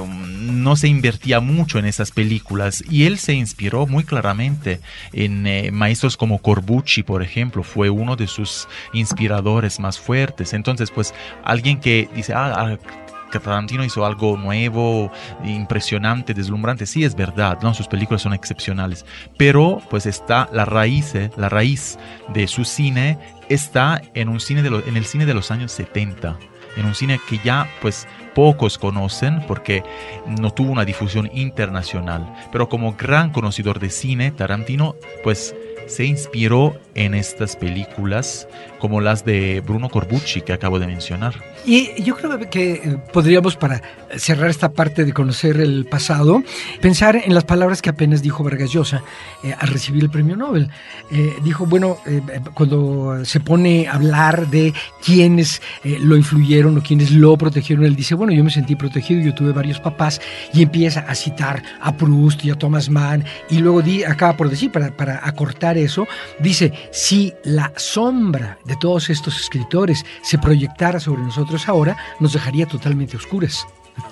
um, no se invertía mucho en esas películas y él se inspiró muy claramente en eh, maestros como Corbucci, por ejemplo, fue uno de sus inspiradores más fuertes. Entonces, pues alguien que dice, ah, ah Tarantino hizo algo nuevo, impresionante, deslumbrante. Sí, es verdad, ¿no? sus películas son excepcionales. Pero pues está la raíz, ¿eh? la raíz de su cine está en, un cine de en el cine de los años 70. En un cine que ya pues pocos conocen porque no tuvo una difusión internacional. Pero como gran conocedor de cine, Tarantino pues se inspiró en estas películas como las de Bruno Corbucci que acabo de mencionar. Y yo creo que eh, podríamos, para cerrar esta parte de conocer el pasado, pensar en las palabras que apenas dijo Vargas Llosa eh, al recibir el premio Nobel. Eh, dijo, bueno, cuando se pone a hablar de quiénes lo influyeron o quiénes lo protegieron, él dice, bueno, yo me sentí protegido, yo tuve varios papás, y empieza a citar a Proust y a Thomas Mann, y luego di, acaba por decir, para, para acortar eso, dice, si la sombra de todos estos escritores se proyectara sobre nosotros ahora, nos dejaría totalmente oscuras.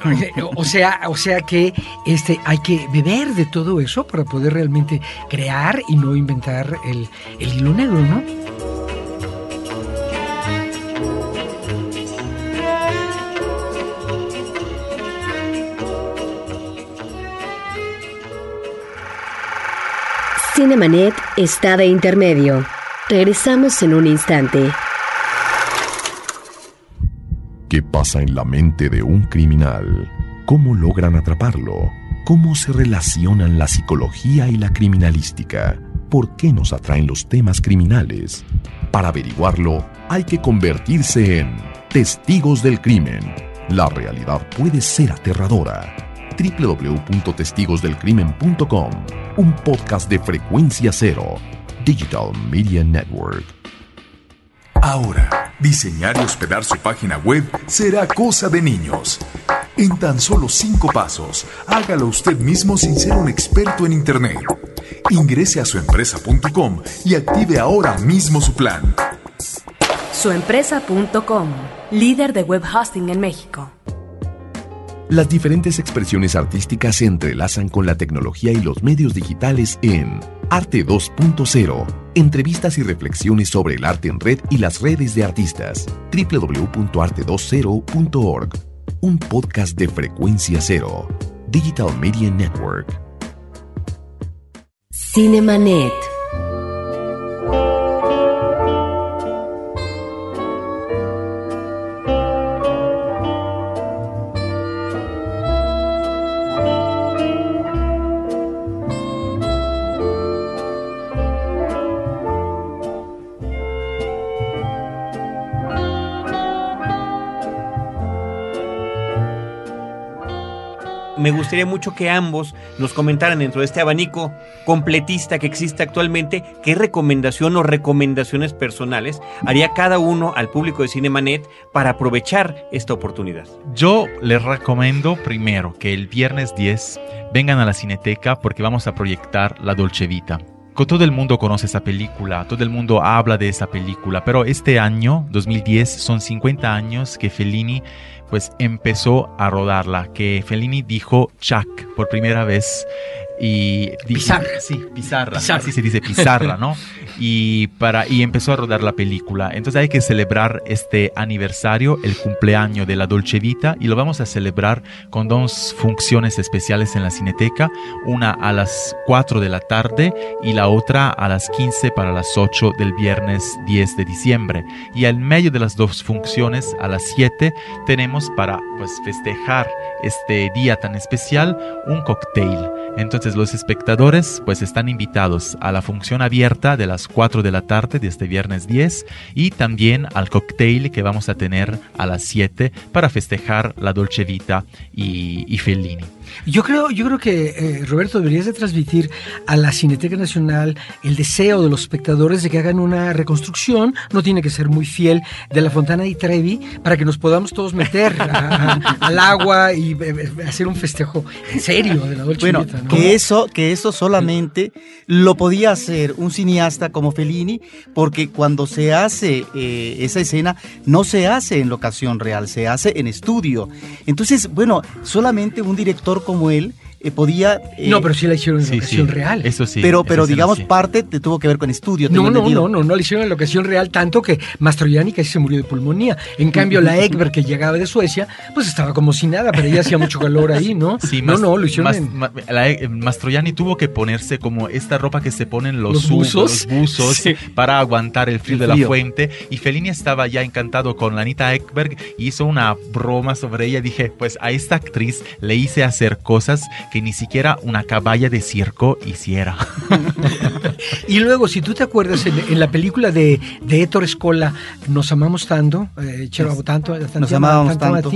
[LAUGHS] o sea, o sea que este, hay que beber de todo eso para poder realmente crear y no inventar el, el hilo negro, ¿no? Cinemanet está de intermedio. Regresamos en un instante. ¿Qué pasa en la mente de un criminal? ¿Cómo logran atraparlo? ¿Cómo se relacionan la psicología y la criminalística? ¿Por qué nos atraen los temas criminales? Para averiguarlo, hay que convertirse en testigos del crimen. La realidad puede ser aterradora www.testigosdelcrimen.com, un podcast de frecuencia cero, Digital Media Network. Ahora, diseñar y hospedar su página web será cosa de niños. En tan solo cinco pasos, hágalo usted mismo sin ser un experto en Internet. Ingrese a suempresa.com y active ahora mismo su plan. Suempresa.com, líder de web hosting en México. Las diferentes expresiones artísticas se entrelazan con la tecnología y los medios digitales en Arte 2.0. Entrevistas y reflexiones sobre el arte en red y las redes de artistas. www.arte20.org. Un podcast de frecuencia cero. Digital Media Network. Cinemanet. Gustaría mucho que ambos nos comentaran dentro de este abanico completista que existe actualmente, qué recomendación o recomendaciones personales haría cada uno al público de Cinemanet para aprovechar esta oportunidad. Yo les recomiendo primero que el viernes 10 vengan a la Cineteca porque vamos a proyectar La Dolce Vita. Todo el mundo conoce esa película, todo el mundo habla de esa película, pero este año, 2010, son 50 años que Fellini pues empezó a rodarla, que Fellini dijo Chuck por primera vez y pizarra, sí, pizarra, así se dice pizarra, ¿no? [LAUGHS] Y para y empezó a rodar la película. Entonces hay que celebrar este aniversario, el cumpleaños de la Dolce Vita y lo vamos a celebrar con dos funciones especiales en la Cineteca, una a las 4 de la tarde y la otra a las 15 para las 8 del viernes 10 de diciembre. Y al medio de las dos funciones a las 7 tenemos para pues festejar este día tan especial un cocktail. Entonces los espectadores pues están invitados a la función abierta de las 4 de la tarde de este viernes 10 y también al cocktail que vamos a tener a las 7 para festejar la Dolce Vita y, y Fellini. Yo creo, yo creo que, eh, Roberto, deberías de transmitir a la Cineteca Nacional el deseo de los espectadores de que hagan una reconstrucción, no tiene que ser muy fiel, de la Fontana di Trevi, para que nos podamos todos meter al agua y eh, eh, hacer un festejo en serio de la Dolce bueno, que eso, que eso solamente lo podía hacer un cineasta como Fellini, porque cuando se hace esa escena, no se hace en locación real, se hace en estudio. Entonces, bueno, solamente un director como él eh, podía... Eh, no, pero sí la hicieron en locación real. Eso sí. Pero, pero digamos, parte te tuvo que ver con estudio. No, no, no, no, no la hicieron en locación real, tanto que Mastroianni casi se murió de pulmonía. En cambio, la Ekberg que llegaba de Suecia, pues estaba como sin nada, pero ella hacía mucho calor ahí, ¿no? [LAUGHS] Sí, no, no, lo hicieron en... la, e, Mastroianni tuvo que ponerse como esta ropa que se ponen los, buzos, buzos para aguantar el frío, de la fuente. Y Fellini estaba ya encantado con la Anita Ekberg y hizo una broma sobre ella. Dije, pues a esta actriz le hice hacer cosas que ni siquiera una caballa de circo hiciera. [LAUGHS] y luego, si tú te acuerdas, en, la película de, de Héctor Escola, Nos amamos tanto, eh, tanto, nos amábamos tanto,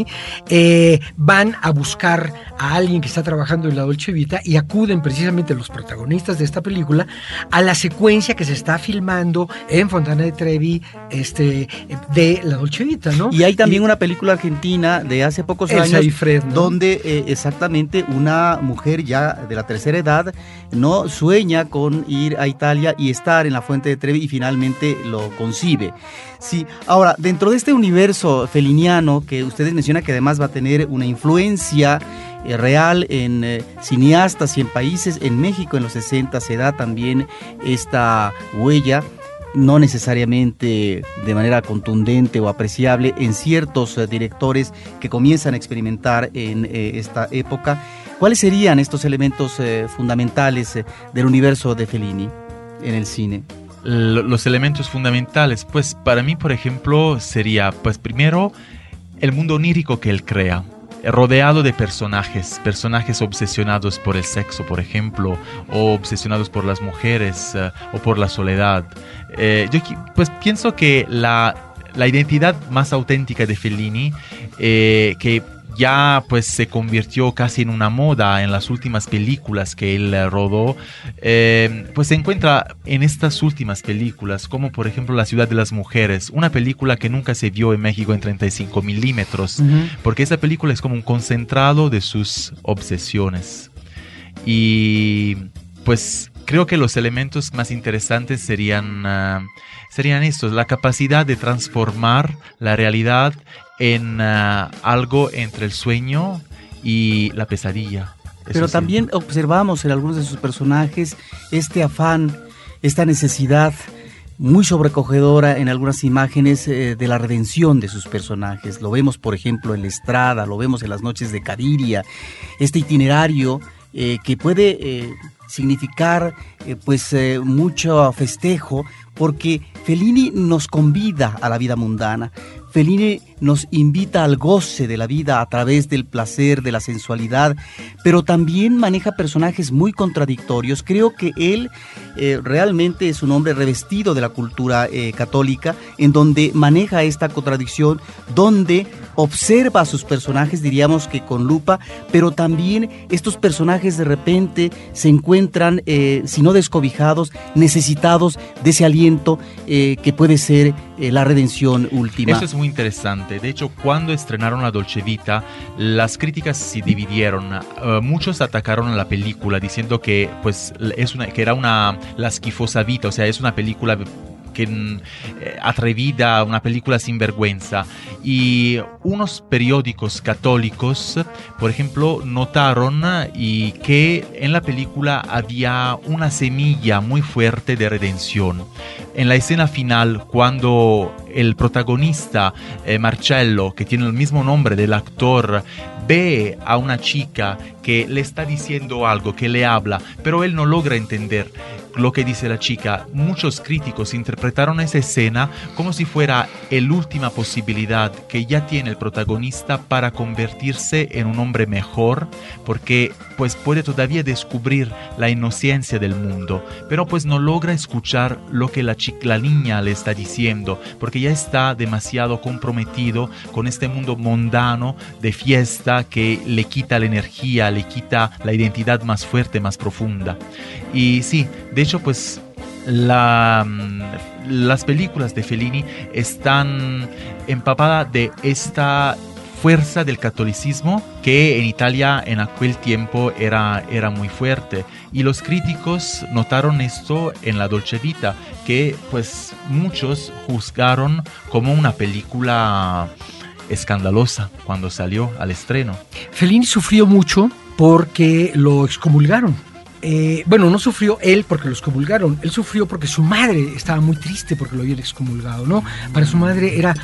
eh, van a buscar a alguien que está trabajando en la Dolce Vita y acuden precisamente los protagonistas de esta película a la secuencia que se está filmando en Fontana de Trevi este, de la Dolce Vita, ¿no? Y hay también una película argentina de hace pocos años donde eh, exactamente una mujer ya de la tercera edad no sueña con ir a Italia y estar en la Fuente de Trevi y finalmente lo concibe. Sí, ahora, dentro de este universo feliniano que ustedes mencionan que además va a tener una influencia eh, real en eh, cineastas y en países, en México en los 60 se da también esta huella no necesariamente de manera contundente o apreciable en ciertos eh, directores que comienzan a experimentar en esta época. ¿Cuáles serían estos elementos fundamentales del universo de Fellini en el cine? los elementos fundamentales, pues para mí, por ejemplo, sería, pues primero, el mundo onírico que él crea, rodeado de personajes, personajes obsesionados por el sexo, por ejemplo, o obsesionados por las mujeres eh, o por la soledad. Eh, yo pues pienso que la, la, identidad más auténtica de Fellini, eh, que ya pues se convirtió casi en una moda en las últimas películas que él eh, rodó, eh, pues se encuentra en estas últimas películas, como por ejemplo La ciudad de las mujeres, una película que nunca se vio en México en 35 milímetros, porque esa película es como un concentrado de sus obsesiones. Y pues creo que los elementos más interesantes serían, ah, serían estos, la capacidad de transformar la realidad en ah, algo entre el sueño y la pesadilla. Pero también observamos en algunos de sus personajes este afán, esta necesidad muy sobrecogedora en algunas imágenes eh, de la redención de sus personajes. Lo vemos, por ejemplo, en la estrada, lo vemos en las noches de Cadiria, este itinerario eh, que puede eh, significar pues mucho festejo porque Fellini nos convida a la vida mundana. Fellini nos invita al goce de la vida a través del placer, de la sensualidad, pero también maneja personajes muy contradictorios. Creo que él eh, realmente es un hombre revestido de la cultura eh, católica, en donde maneja esta contradicción, donde observa a sus personajes, diríamos que con lupa, pero también estos personajes de repente se encuentran, eh, si no descobijados, necesitados de ese aliento que puede ser la redención última. Eso es muy interesante. De hecho, cuando estrenaron la Dolce Vita, las críticas se dividieron. Uh, muchos atacaron a la película diciendo que, pues, es una, que era una la esquifosa vita, o sea, es una película que, mm, eh, atrevida, una película sin vergüenza. Y unos periódicos católicos, por ejemplo, notaron y que en la película había una semilla muy fuerte de redención. En la escena final, cuando el protagonista eh, Marcello, que tiene el mismo nombre del actor, ve a una chica que le está diciendo algo, que le habla, pero él no logra entender lo que dice la chica. Muchos críticos interpretaron esa escena como si fuera la última posibilidad que ya tiene el protagonista para convertirse en un hombre mejor, porque pues puede todavía descubrir la inocencia del mundo, pero pues no logra escuchar lo que la, chica, la niña le está diciendo, porque ya está demasiado comprometido con este mundo mundano de fiesta que le quita la energía, le quita la identidad más fuerte, más profunda. Y sí, de hecho, pues mm, las películas de Fellini están empapadas de esta fuerza del catolicismo que en Italia en aquel tiempo era, era muy fuerte. Y los críticos notaron esto en La Dolce Vita, que pues muchos juzgaron como una película escandalosa cuando salió al estreno. Fellini sufrió mucho porque lo excomulgaron eh, bueno, no sufrió él porque lo excomulgaron, él sufrió porque su madre estaba muy triste porque lo habían excomulgado, ¿no? Para su madre era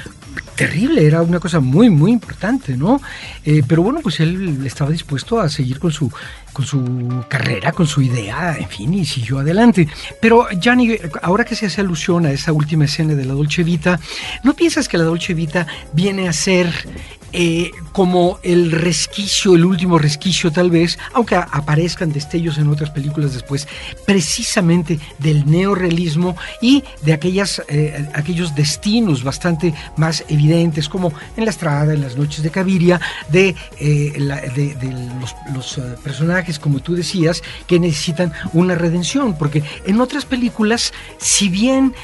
terrible, era una cosa muy, muy importante, ¿no? Eh, pero bueno, pues él estaba dispuesto a seguir con su, con su carrera, con su idea, en fin, y siguió adelante. Pero, Gianni, ahora que se hace alusión a esa última escena de la Dolce Vita, ¿no piensas que la Dolce Vita viene a ser eh, como el resquicio, el último resquicio tal vez, aunque aparezcan destellos en otras películas después, precisamente del neorealismo y de aquellas, eh, aquellos destinos bastante más evidentes, como en La Estrada, en las noches de Caviria, de, eh, los personajes, como tú decías, que necesitan una redención, porque en otras películas, si bien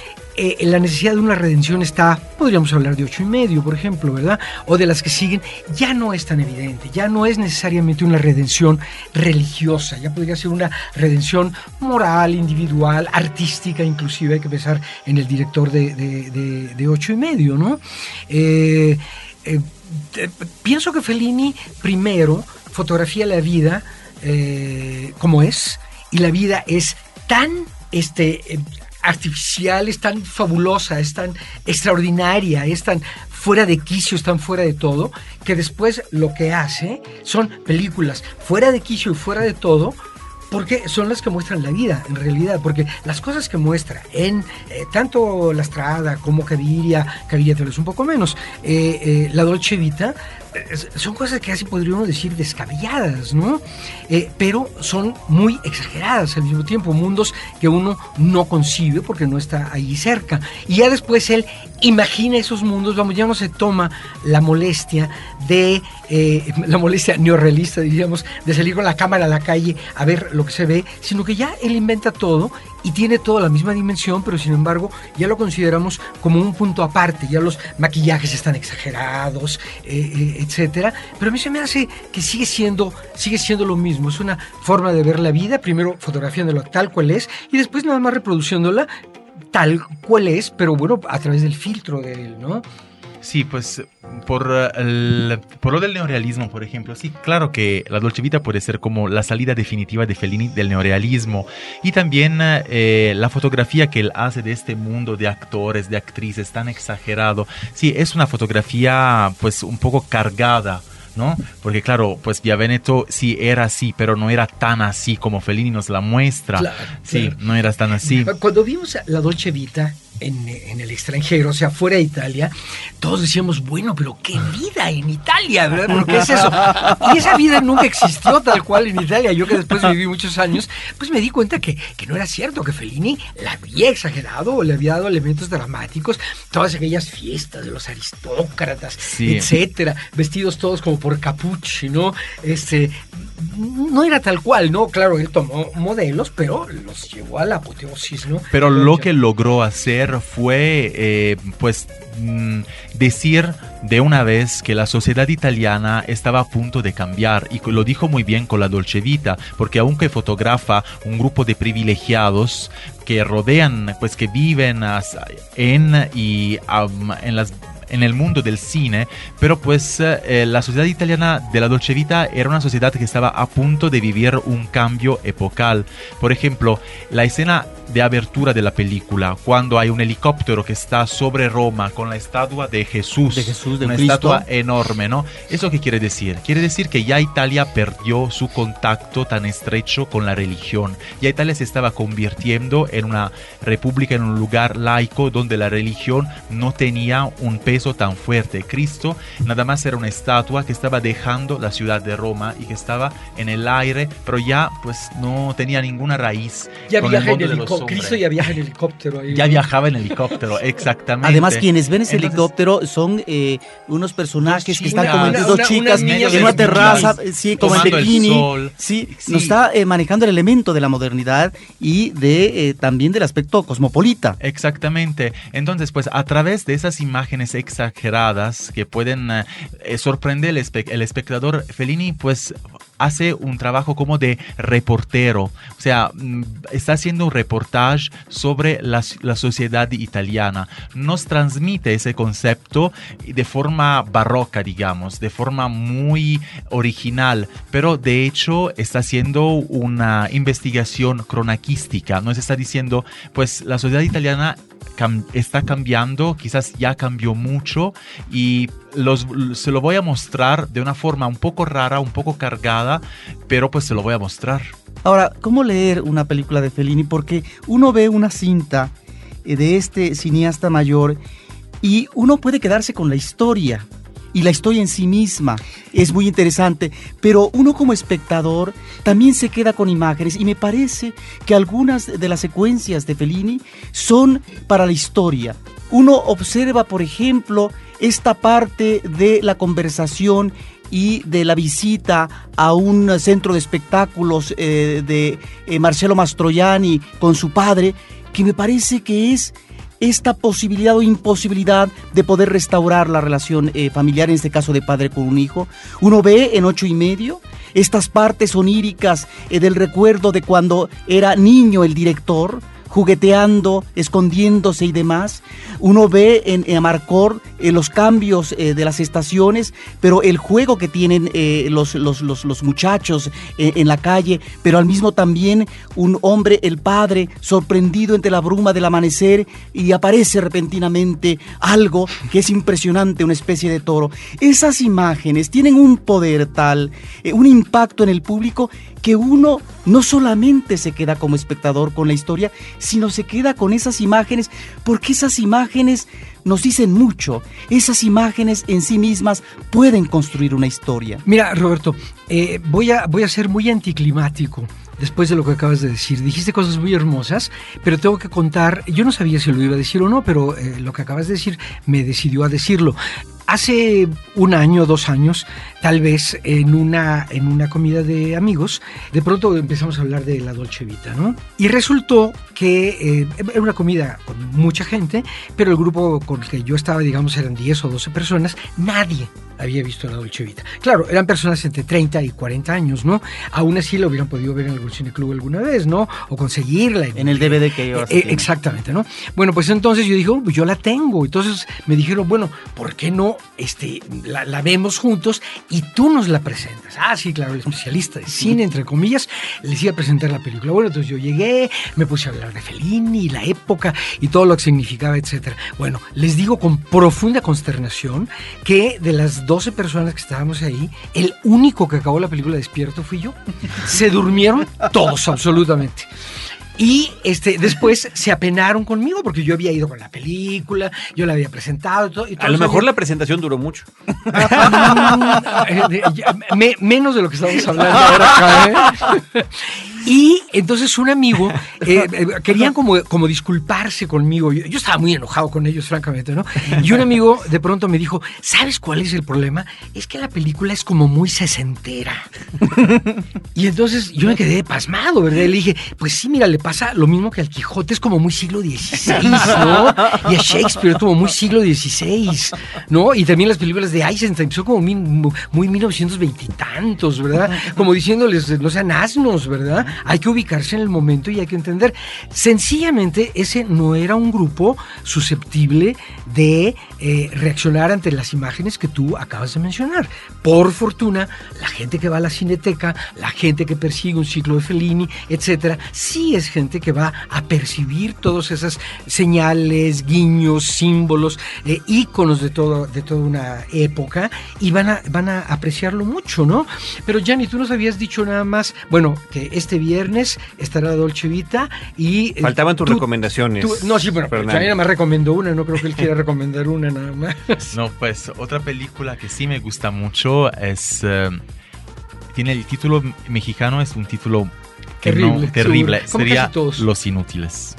eh, la necesidad de una redención está, podríamos hablar de ocho y medio, por ejemplo, ¿verdad? O de las que siguen, ya no es tan evidente, ya no es necesariamente una redención religiosa, ya podría ser una redención moral, individual, artística, inclusive hay que pensar en el director de, ocho y medio, ¿no? Eh, eh, pienso que Fellini primero fotografía la vida como es y la vida es tan este, artificial, es tan fabulosa, es tan extraordinaria, es tan fuera de quicio, es tan fuera de todo, que después lo que hace son películas fuera de quicio y fuera de todo, porque son las que muestran la vida, en realidad, porque las cosas que muestra en eh, tanto La Estrada como Caviria, Caviria tal vez un poco menos, eh, eh, La Dolce Vita, son cosas que casi podríamos decir descabelladas, ¿no? Eh, pero son muy exageradas al mismo tiempo, mundos que uno no concibe porque no está ahí cerca. Y ya después él imagina esos mundos, vamos, ya no se toma la molestia de, eh, [LAUGHS] la molestia neorrealista, diríamos, de salir con la cámara a la calle a ver lo que se ve, sino que ya él inventa todo y tiene toda la misma dimensión, pero sin embargo ya lo consideramos como un punto aparte, ya los maquillajes están exagerados, eh, eh, etcétera. Pero a mí se me hace que sigue siendo, sigue siendo lo mismo, es una forma de ver la vida, primero fotografiándola tal cual es y después nada más reproduciéndola tal cual es, pero bueno, a través del filtro de él, ¿no? Sí, pues por, el, por lo del neorealismo, por ejemplo, sí, claro que la Dolce Vita puede ser como la salida definitiva de Fellini del neorealismo y también eh, la fotografía que él hace de este mundo de actores, de actrices tan exagerado. Sí, es una fotografía pues un poco cargada. ¿no? Porque claro, pues Via Veneto sí era así, pero no era tan así como Fellini nos la muestra. sí, no era tan así. Cuando vimos la Dolce Vita, en, el extranjero, o sea, fuera de Italia, todos decíamos, bueno, pero qué vida en Italia, ¿verdad? ¿Pero qué es eso? Y esa vida nunca existió tal cual en Italia. Yo que después viví muchos años, pues me di cuenta que, que no era cierto, que Fellini la había exagerado o le había dado elementos dramáticos, todas aquellas fiestas de los aristócratas, etcétera, vestidos todos como por Capucci, ¿no? Este, no era tal cual, ¿no? Claro, él tomó modelos, pero los llevó a la apoteosis, ¿no? Pero lo que logró hacer fue, eh, pues, mm, decir de una vez que la sociedad italiana estaba a punto de cambiar. Y lo dijo muy bien con la Dolce Vita, porque aunque fotografa un grupo de privilegiados que rodean, pues que viven en y en las en el mundo del cine, pero pues eh, la sociedad italiana de la Dolce Vita era una sociedad que estaba a punto de vivir un cambio epocal. Por ejemplo, la escena de abertura de la película, cuando hay un helicóptero que está sobre Roma con la estatua de Jesús, de Jesús una estatua enorme, ¿no? ¿Eso qué quiere decir? Quiere decir que ya Italia perdió su contacto tan estrecho con la religión. Ya Italia se estaba convirtiendo en una república, en un lugar laico donde la religión no tenía un peso tan fuerte. Cristo nada más era una estatua que estaba dejando la ciudad de Roma y que estaba en el aire, pero ya pues no tenía ninguna raíz. Ya con el mundo de los Cristo ya viaja en helicóptero. ya viajaba en helicóptero, [LAUGHS] exactamente. Además, quienes ven ese helicóptero son eh, unos personajes que están como dos chicas en una terraza, sí, como en bikini. Sí, nos está eh, manejando el elemento de la modernidad y de eh, también del aspecto cosmopolita. Exactamente. Entonces, pues a través de esas imágenes exageradas que pueden sorprender el, espectador, Fellini pues hace un trabajo como de reportero. O sea, mm, está haciendo un reportaje sobre la, sociedad italiana. Nos transmite ese concepto de forma barroca, digamos, de forma muy original, pero de hecho está haciendo una investigación cronaquística. Nos está diciendo, pues la sociedad italiana está cambiando, quizás ya cambió mucho y se lo voy a mostrar de una forma un poco rara, un poco cargada, pero pues se lo voy a mostrar. Ahora, ¿cómo leer una película de Fellini? Porque uno ve una cinta eh, de este cineasta mayor y uno puede quedarse con la historia. y la historia en sí misma es muy interesante, pero uno como espectador también se queda con imágenes y me parece que algunas de las secuencias de Fellini son para la historia. Uno observa, por ejemplo, esta parte de la conversación y de la visita a un centro de espectáculos eh, de eh, Marcelo Mastroianni con su padre, que me parece que es esta posibilidad o imposibilidad de poder restaurar la relación eh, familiar, en este caso de padre con un hijo. Uno ve en ocho y medio estas partes oníricas del recuerdo de cuando era niño el director, jugueteando, escondiéndose y demás. Uno ve en, Amarcor eh, los cambios eh, de las estaciones, pero el juego que tienen eh, los, los, los, muchachos en la calle, pero al mismo también un hombre, el padre, sorprendido entre la bruma del amanecer y aparece repentinamente algo que es impresionante, una especie de toro. Esas imágenes tienen un poder tal, un impacto en el público que uno no solamente se queda como espectador con la historia, sino se queda con esas imágenes, porque esas imágenes nos dicen mucho. Esas imágenes en sí mismas pueden construir una historia. Mira, Roberto, eh, voy, a, voy a ser muy anticlimático después de lo que acabas de decir. Dijiste cosas muy hermosas, pero tengo que contar, yo no sabía si lo iba a decir o no, pero eh, lo que acabas de decir me decidió a decirlo. Hace un año, dos años, tal vez en una, en una comida de amigos, de pronto empezamos a hablar de la Dolce Vita, ¿no? Y resultó que eh, era una comida con mucha gente, pero el grupo con el que yo estaba, digamos, eran 10 o 12 personas, nadie había visto la Dolce Vita. Claro, eran personas entre 30 y 40 años, ¿no? Aún así lo hubieran podido ver en algún club alguna vez, ¿no? O conseguirla. En, el DVD que yo eh, Exactamente, ¿no? Bueno, pues entonces yo dije, oh, pues yo la tengo. Entonces me dijeron, bueno, ¿por qué no este, la, vemos juntos y tú nos la presentas. Ah, sí, claro, el especialista de cine, entre comillas, les iba a presentar la película. Bueno, entonces yo llegué, me puse a hablar de Fellini, la época y todo lo que significaba, etc. Bueno, les digo con profunda consternación que de las 12 personas que estábamos ahí, el único que acabó la película despierto fui yo. Se durmieron todos, absolutamente. Y este, después se apenaron conmigo porque yo había ido con la película, yo la había presentado. Todo, a lo mejor la presentación duró mucho. [LAUGHS] menos de lo que estamos hablando ahora acá. [LAUGHS] ¿eh? Y entonces un amigo, [LAUGHS] eh, eh, querían como, como disculparse conmigo. Yo, yo, estaba muy enojado con ellos, francamente, ¿no? Y un amigo de pronto me dijo, ¿sabes cuál es el problema? Es que la película es como muy sesentera. Y entonces yo me quedé pasmado, ¿verdad? Y le dije, pues sí, mira, le pasa lo mismo que al Quijote, es como muy siglo XVI, ¿no? Y a Shakespeare es como muy siglo XVI, ¿no? Y también las películas de Eisenstein son como muy, muy 1920 y tantos, ¿verdad? Como diciéndoles, no sean asnos, ¿verdad? Hay que ubicarse en el momento y hay que entender. Sencillamente, ese no era un grupo susceptible de eh, reaccionar ante las imágenes que tú acabas de mencionar. Por fortuna, la gente que va a la cineteca, la gente que persigue un ciclo de Fellini, etcétera, sí es gente que va a percibir todas esas señales, guiños, símbolos, eh, íconos de, todo, de toda una época y van a, van a apreciarlo mucho, ¿no? Pero Gianni, tú nos habías dicho nada más, bueno, que este viernes estará Dolce Vita y... Eh, Faltaban tus recomendaciones. no, sí, bueno, pero nada más recomendó una, no creo que él quiera recomendar una nada más. [LAUGHS] No, pues otra película que sí me gusta mucho es... Eh, tiene el título mexicano, es un título terrible, terrible. sería Los Inútiles.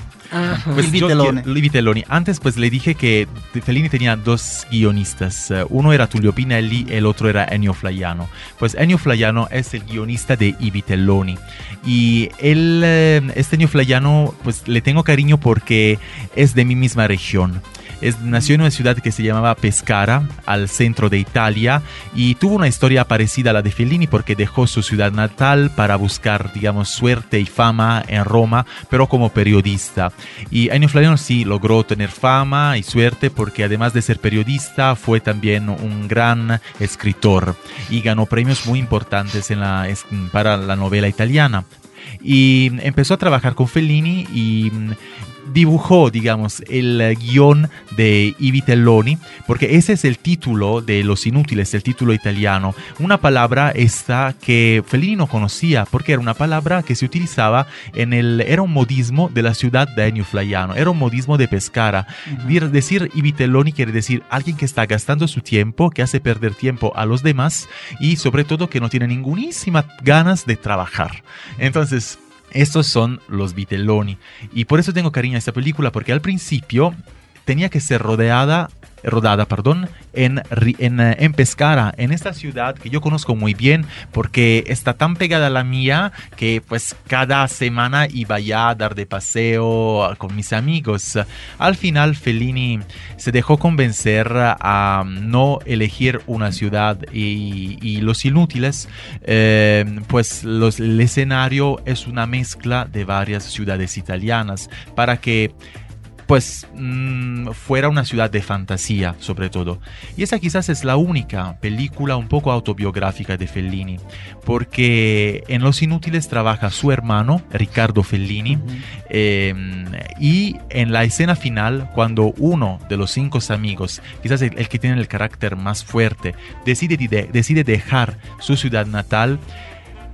Pues Vitelloni. Antes pues le dije que Fellini tenía dos guionistas. Eh, uno era Tullio Pinelli, el otro era Ennio Flaiano. Pues Ennio Flaiano es el guionista de I Vitelloni. Y él, eh, este Ennio Flaiano, pues le tengo cariño porque es de mi misma región nació en una ciudad que se llamaba Pescara, al centro de Italia, y tuvo una historia parecida a la de Fellini porque dejó su ciudad natal para buscar, digamos, suerte y fama en Roma, pero como periodista. Y Ennio Flaiano sí logró tener fama y suerte porque además de ser periodista fue también un gran escritor y ganó premios muy importantes en la, para la novela italiana. y empezó a trabajar con Fellini y dibujó, digamos, el guion de I Vitelloni, porque ese es el título de Los Inútiles, el título italiano. Una palabra esta que Fellini no conocía, porque era una palabra que se utilizaba en el... era un modismo de la ciudad de Ennio Flaiano, era un modismo de Pescara. Decir I Vitelloni quiere decir alguien que está gastando su tiempo, que hace perder tiempo a los demás y sobre todo que no tiene ningunísimas ganas de trabajar. Entonces, estos son los Vitelloni. Y por eso tengo cariño a esta película, porque al principio tenía que ser rodeada rodada, perdón, en, en, eh, en, Pescara, en esta ciudad que yo conozco muy bien porque está tan pegada a la mía que pues cada semana iba ya a dar de paseo con mis amigos. Al final Fellini se dejó convencer a no elegir una ciudad y, los inútiles, eh, pues el escenario es una mezcla de varias ciudades italianas para que pues mm, fuera una ciudad de fantasía sobre todo. Y esa quizás es la única película un poco autobiográfica de Fellini, porque en Los Inútiles trabaja su hermano, Ricardo Fellini, em, y en la escena final, cuando uno de los cinco amigos, quizás el, que tiene el carácter más fuerte, decide, decide dejar su ciudad natal,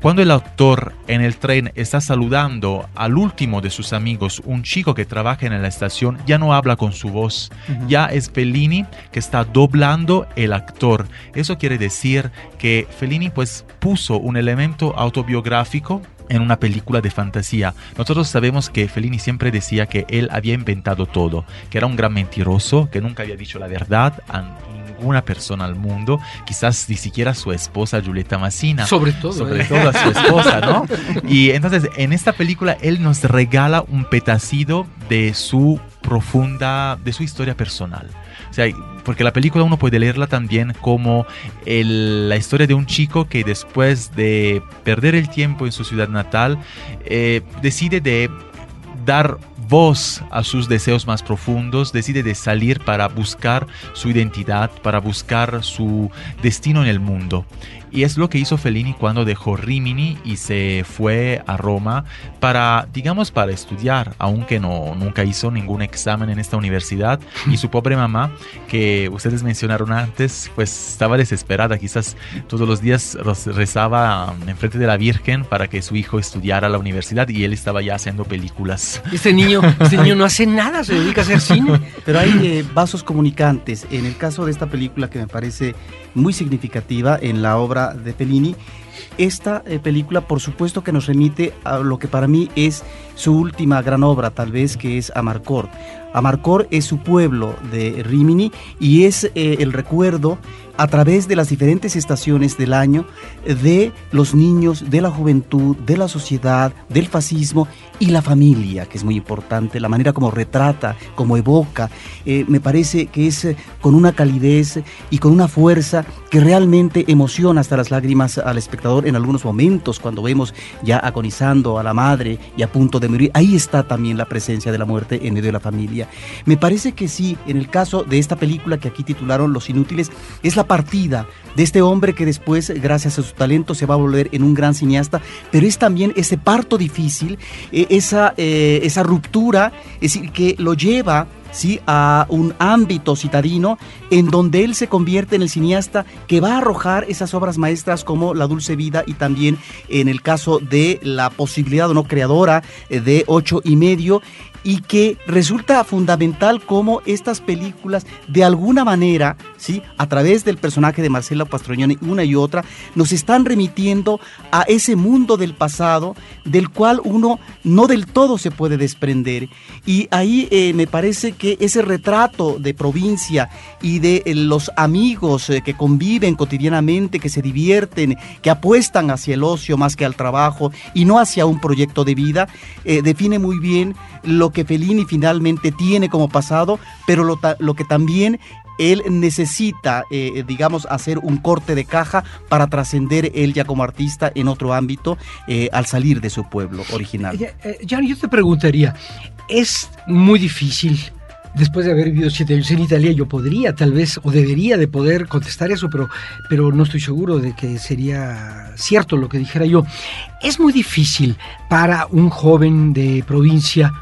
cuando el autor en el tren está saludando al último de sus amigos, un chico que trabaja en la estación, ya no habla con su voz, ya es Fellini que está doblando el actor. Eso quiere decir que Fellini pues puso un elemento autobiográfico en una película de fantasía. Nosotros sabemos que Fellini siempre decía que él había inventado todo, que era un gran mentiroso, que nunca había dicho la verdad una persona al mundo, quizás ni siquiera su esposa Julieta Massina. Sobre todo. Sobre ¿eh? todo a su esposa, ¿no? [LAUGHS] Y entonces en esta película él nos regala un petacito de su profunda, de su historia personal. O sea, porque la película uno puede leerla también como la historia de un chico que después de perder el tiempo en su ciudad natal, eh, decide de dar voz a sus deseos más profundos, decide de salir para buscar su identidad, para buscar su destino en el mundo. Y es lo que hizo Fellini cuando dejó Rimini y se fue a Roma para, digamos, para estudiar, aunque no, nunca hizo ningún examen en esta universidad. [LAUGHS] Y su pobre mamá, que ustedes mencionaron antes, pues estaba desesperada, quizás todos los días rezaba enfrente de la Virgen para que su hijo estudiara a la universidad y él estaba ya haciendo películas. Este niño, [LAUGHS] este niño no hace nada, se dedica a hacer cine. Pero hay eh, vasos comunicantes. En el caso de esta película que me parece muy significativa en la obra de Fellini. Esta eh, película, por supuesto, que nos remite a lo que para mí es su última gran obra, tal vez, que es Amarcord. Amarcord es su pueblo de Rimini y es eh, el recuerdo a través de las diferentes estaciones del año de los niños, de la juventud, de la sociedad, del fascismo y la familia, que es muy importante, la manera como retrata, como evoca, eh, me parece que es eh, con una calidez y con una fuerza que realmente emociona hasta las lágrimas al espectador en algunos momentos, cuando vemos ya agonizando a la madre y a punto de morir, ahí está también la presencia de la muerte en medio de la familia. Me parece que sí, en el caso de esta película que aquí titularon Los Inútiles, es la partida de este hombre que después, gracias a su talento, se va a volver en un gran cineasta, pero es también ese parto difícil, eh, esa, eh, esa ruptura, es decir, que lo lleva ¿sí? a un ámbito citadino en donde él se convierte en el cineasta que va a arrojar esas obras maestras como La Dulce Vida y también en el caso de la posibilidad o no creadora eh, de ocho y medio y que resulta fundamental cómo estas películas de alguna manera, ¿sí? a través del personaje de Marcela Pastroñani, una y otra, nos están remitiendo a ese mundo del pasado del cual uno no del todo se puede desprender. Y ahí eh, me parece que ese retrato de provincia y de eh, los amigos eh, que conviven cotidianamente, que se divierten, que apuestan hacia el ocio más que al trabajo y no hacia un proyecto de vida, define muy bien lo que Fellini finalmente tiene como pasado, pero lo, que también él necesita, eh, digamos, hacer un corte de caja para trascender él ya como artista en otro ámbito eh, al salir de su pueblo original. Eh, Jan, yo te preguntaría, es muy difícil después de haber vivido siete años en Italia, yo podría tal vez o debería de poder contestar eso, pero no estoy seguro de que sería cierto lo que dijera yo. Es muy difícil para un joven de provincia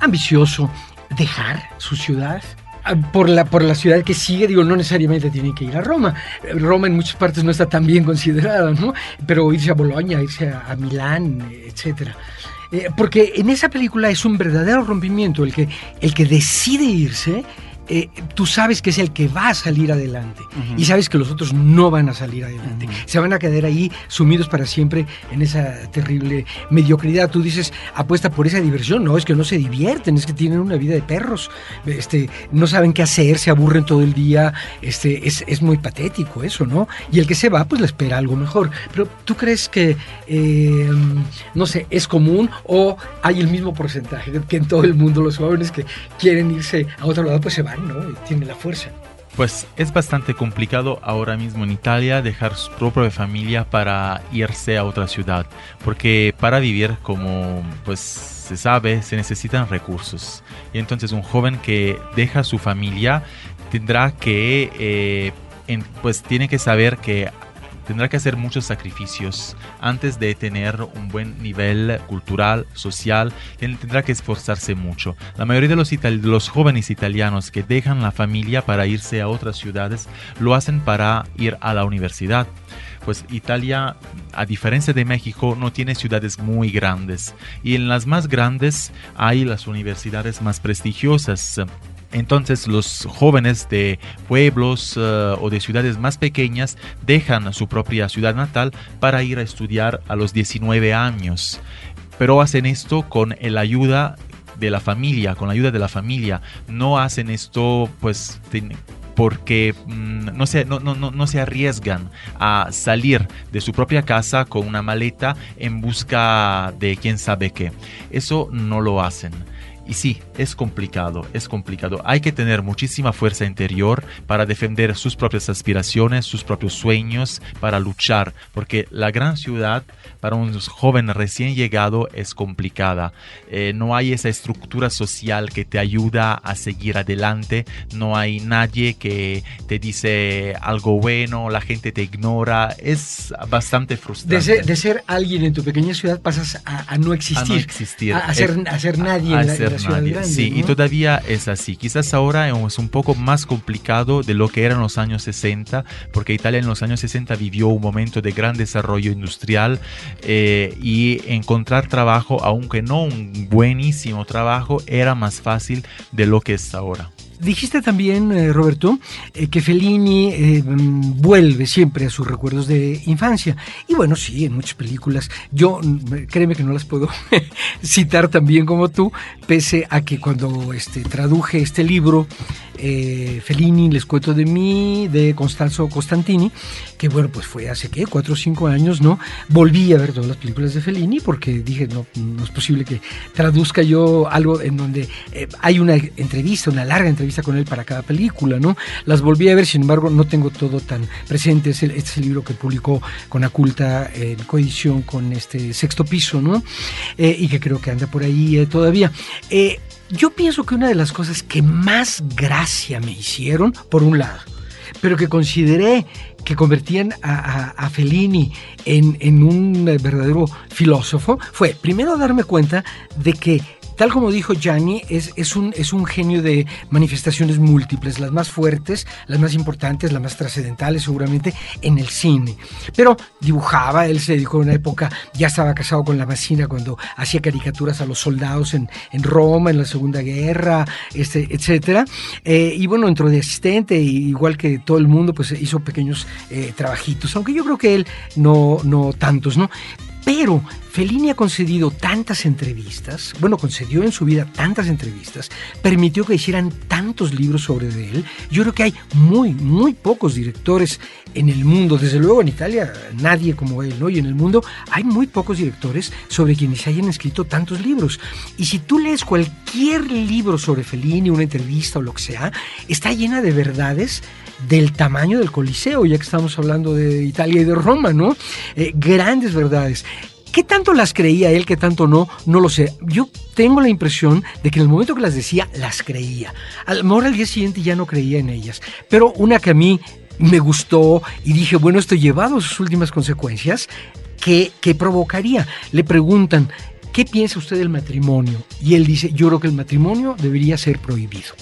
ambicioso dejar su ciudad ah, por la, por la ciudad que sigue, digo, no necesariamente tiene que ir a Roma. Roma en muchas partes no está tan bien [LAUGHS] considerada, ¿no? Pero irse a Bolonia, irse a, a Milán, etcétera. Eh, porque en esa película es un verdadero rompimiento el que, el que decide irse eh, tú sabes que es el que va a salir adelante y sabes que los otros no van a salir adelante. Se van a quedar ahí sumidos para siempre en esa terrible mediocridad. Tú dices, apuesta por esa diversión. No, es que no se divierten, es que tienen una vida de perros. Este, no saben qué hacer, se aburren todo el día. Este, es, es muy patético eso, ¿no? Y el que se va, pues le espera algo mejor. Pero tú crees que, eh, no sé, es común o hay el mismo porcentaje que en todo el mundo los jóvenes que quieren irse a otro lado, pues se van tiene la fuerza. Pues es bastante complicado ahora mismo en Italia dejar su propia familia para irse a otra ciudad, porque para vivir, como pues se sabe, se necesitan recursos. Y entonces un joven que deja su familia tendrá que, eh, pues tiene que saber que tendrá que hacer muchos sacrificios antes de tener un buen nivel cultural, social, tendrá que esforzarse mucho. La mayoría de los, los jóvenes italianos que dejan la familia para irse a otras ciudades lo hacen para ir a la universidad pues Italia, a diferencia de México, no tiene ciudades muy grandes. Y en las más grandes hay las universidades más prestigiosas. Entonces los jóvenes de pueblos eh, o de ciudades más pequeñas dejan su propia ciudad natal para ir a estudiar a los 19 años. Pero hacen esto con la ayuda de la familia, con la ayuda de la familia. No hacen esto pues porque mm, no, se, no, no, no, se arriesgan a salir de su propia casa con una maleta en busca de quién sabe qué. Eso no lo hacen. Y sí, es complicado, es complicado. Hay que tener muchísima fuerza interior para defender sus propias aspiraciones, sus propios sueños, para luchar, porque la gran ciudad para un joven recién llegado es complicada. Eh, no hay esa estructura social que te ayuda a seguir adelante, no hay nadie que te dice algo bueno, la gente te ignora, es bastante frustrante. De ser, alguien en tu pequeña ciudad pasas a, no existir, a, no existir. a, ser, nadie en, la, ciudad grande. Sí, y todavía es así. Quizás ahora es un poco más complicado de lo que era en los años 60, porque Italia en los años 60 vivió un momento de gran desarrollo industrial, eh, y encontrar trabajo, aunque no un buenísimo trabajo, era más fácil de lo que es ahora. Dijiste también, eh, Roberto, eh, que Fellini eh, vuelve siempre a sus recuerdos de infancia. Y bueno, sí, en muchas películas. Yo, mm, créeme que no las puedo [LAUGHS] citar tan bien como tú, pese a que cuando este, traduje este libro, Fellini, Les cuento de mí, de Constanzo Costantini, que bueno, pues fue hace, ¿qué? Cuatro o cinco años, ¿no? Volví a ver todas las películas de Fellini porque dije, no, no es posible que traduzca yo algo en donde hay una entrevista, una larga entrevista con él para cada película, ¿no? Las volví a ver, sin embargo, no tengo todo tan presente. Este es el libro que publicó con Aculta en coedición con este sexto piso, ¿no? Eh, y que creo que anda por ahí eh, todavía. Eh, yo pienso que una de las cosas que más gracia me hicieron, por un lado, pero que consideré que convertían a, a, Fellini en, en, un verdadero filósofo, fue primero darme cuenta de que Tal como dijo Gianni, es, es, un, es un genio de manifestaciones múltiples, las más fuertes, las más importantes, las más trascendentales seguramente en el cine. Pero dibujaba, él se dedicó a una época, ya estaba casado con la vecina cuando hacía caricaturas a los soldados en, en Roma, en la Segunda Guerra, este, etc. Eh, y bueno, entró de asistente, igual que todo el mundo, pues hizo pequeños eh, trabajitos, aunque yo creo que él no, no tantos, ¿no? Pero Fellini ha concedido tantas entrevistas, bueno, concedió en su vida tantas entrevistas, permitió que hicieran tantos libros sobre él. Yo creo que hay muy, muy pocos directores en el mundo, desde luego en Italia nadie como él, ¿no? Y en el mundo hay muy pocos directores sobre quienes hayan escrito tantos libros. Y si tú lees cualquier libro sobre Fellini, una entrevista o lo que sea, está llena de verdades del tamaño del Coliseo, ya que estamos hablando de Italia y de Roma, ¿no? Eh, grandes verdades. ¿Qué tanto las creía él, qué tanto no? No lo sé. Yo tengo la impresión de que en el momento que las decía, las creía. A lo mejor al día siguiente ya no creía en ellas. Pero una que a mí me gustó y dije, bueno, esto llevado a sus últimas consecuencias, ¿qué, qué provocaría? Le preguntan, ¿qué piensa usted del matrimonio? Y él dice, yo creo que el matrimonio debería ser prohibido.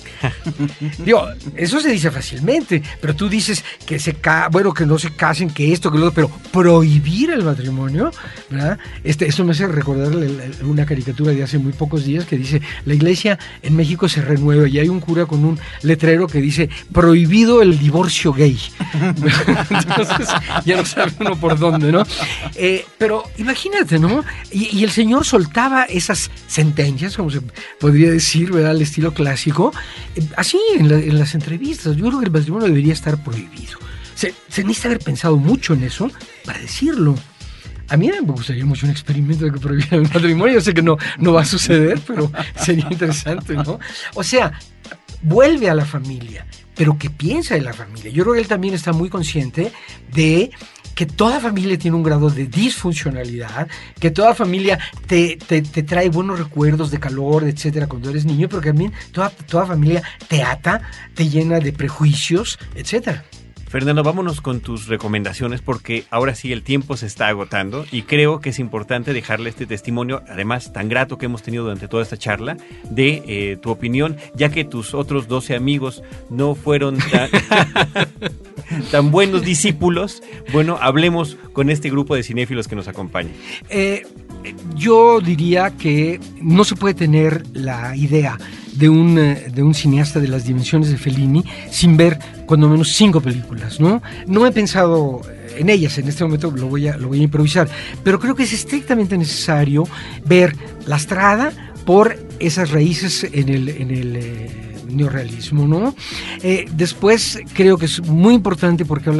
[LAUGHS] Digo, eso se dice fácilmente, pero tú dices que se ca bueno, que no se casen, que esto, que lo otro, pero prohibir el matrimonio, ¿verdad? Este, esto me hace recordar una caricatura de hace muy pocos días que dice, la iglesia en México se renueva y hay un cura con un letrero que dice, prohibido el divorcio gay. [LAUGHS] Entonces, ya no sabe uno por dónde, ¿no? Eh, pero imagínate, ¿no? Y, y el Señor soltaba esas sentencias, como se podría decir, ¿verdad? Al estilo clásico, eh, así en, las entrevistas. Yo creo que el matrimonio debería estar prohibido. Se, se necesita haber pensado mucho en eso para decirlo. A mí me gustaría mucho un experimento de que prohibiera el matrimonio. Yo sé que no, no va a suceder, pero [LAUGHS] sería interesante, ¿no? O sea, vuelve a la familia, pero ¿qué piensa de la familia? Yo creo que él también está muy consciente de que toda familia tiene un grado de disfuncionalidad, que toda familia te, te, trae buenos recuerdos de calor, etcétera, cuando eres niño, pero que también toda, toda familia te ata, te llena de prejuicios, etcétera. Fernando, vámonos con tus recomendaciones porque ahora sí el tiempo se está agotando y creo que es importante dejarle este testimonio, además tan grato que hemos tenido durante toda esta charla, de eh, tu opinión, ya que tus otros 12 amigos no fueron [LAUGHS] tan, buenos discípulos. Bueno, hablemos con este grupo de cinéfilos que nos acompaña. Eh, yo diría que no se puede tener la idea de un, eh, de un cineasta de las dimensiones de Fellini sin ver cuando menos cinco películas, ¿no? No he pensado en ellas, en este momento lo voy a, lo voy a improvisar, pero creo que es estrictamente necesario ver La Estrada por esas raíces en el... En el eh, neorrealismo, ¿no? Eh, después creo que es muy importante porque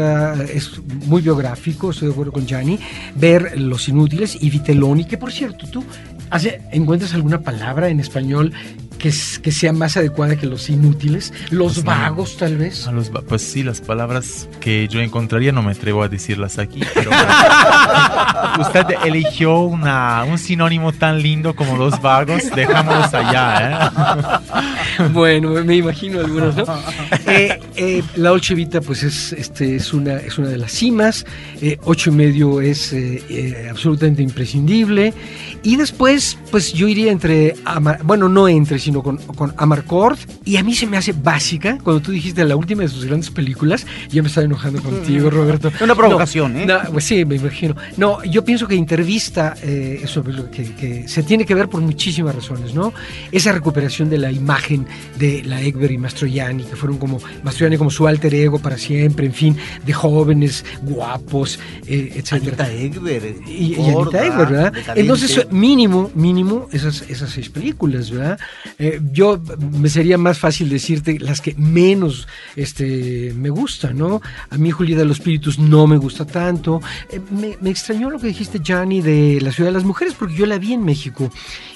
es muy biográfico, estoy de acuerdo con Gianni, ver Los Inútiles y Vitelloni, que por cierto, tú hace, encuentras alguna palabra en español que, que sea más adecuada que los inútiles, los pues vagos tal vez. A los, pues sí, las palabras que yo encontraría no me atrevo a decirlas aquí, pero [LAUGHS] usted eligió una, un sinónimo tan lindo como los vagos, dejámoslos allá. ¿eh? [LAUGHS] bueno, me imagino algunos, ¿no? [LAUGHS] Eh, eh, la Dolce Vita pues es, este, es, una, es una de las cimas, ocho y medio es absolutamente imprescindible y después pues yo iría entre, bueno, no entre, sino con, con Amarcord. Y a mí se me hace básica, cuando tú dijiste la última de sus grandes películas, ya me estaba enojando contigo, Roberto. Una provocación, ¿eh? pues sí, me imagino. No, yo pienso que Intervista, eh, eso que, que, se tiene que ver por muchísimas razones, ¿no? Esa recuperación de la imagen de la Egber y Mastroianni, que fueron como Mastroianni como su alter ego para siempre, en fin, de jóvenes, guapos, eh, etc. Anita Egber. Y, y Anita Egber, ¿verdad? Entonces, mínimo, mínimo, esas, esas seis películas, ¿verdad? Eh, yo me sería más fácil decirte las que menos este, me gustan, ¿no? A mí Julieta de los Espíritus no me gusta tanto. Eh, me, me, extrañó lo que dijiste, Gianni, de La Ciudad de las Mujeres, porque yo la vi en México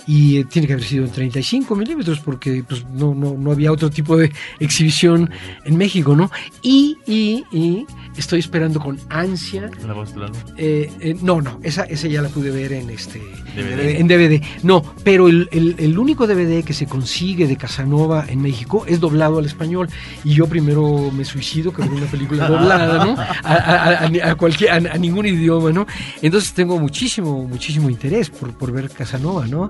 y eh, tiene que haber sido en 35 milímetros porque pues, no, no, no había otro tipo de exhibición en México, ¿no? Y, y, y estoy esperando con ansia. ¿La voz de la eh, eh, no, no, esa, esa ya la pude ver en este DVD. En DVD. No, pero el, el, el, único DVD que se consigue de Casanova en México es doblado al español. Y yo primero me suicido que ver una película doblada, ¿no? A, a, a cualquier, a, ningún idioma, ¿no? Entonces tengo muchísimo, muchísimo interés por, por ver Casanova, ¿no?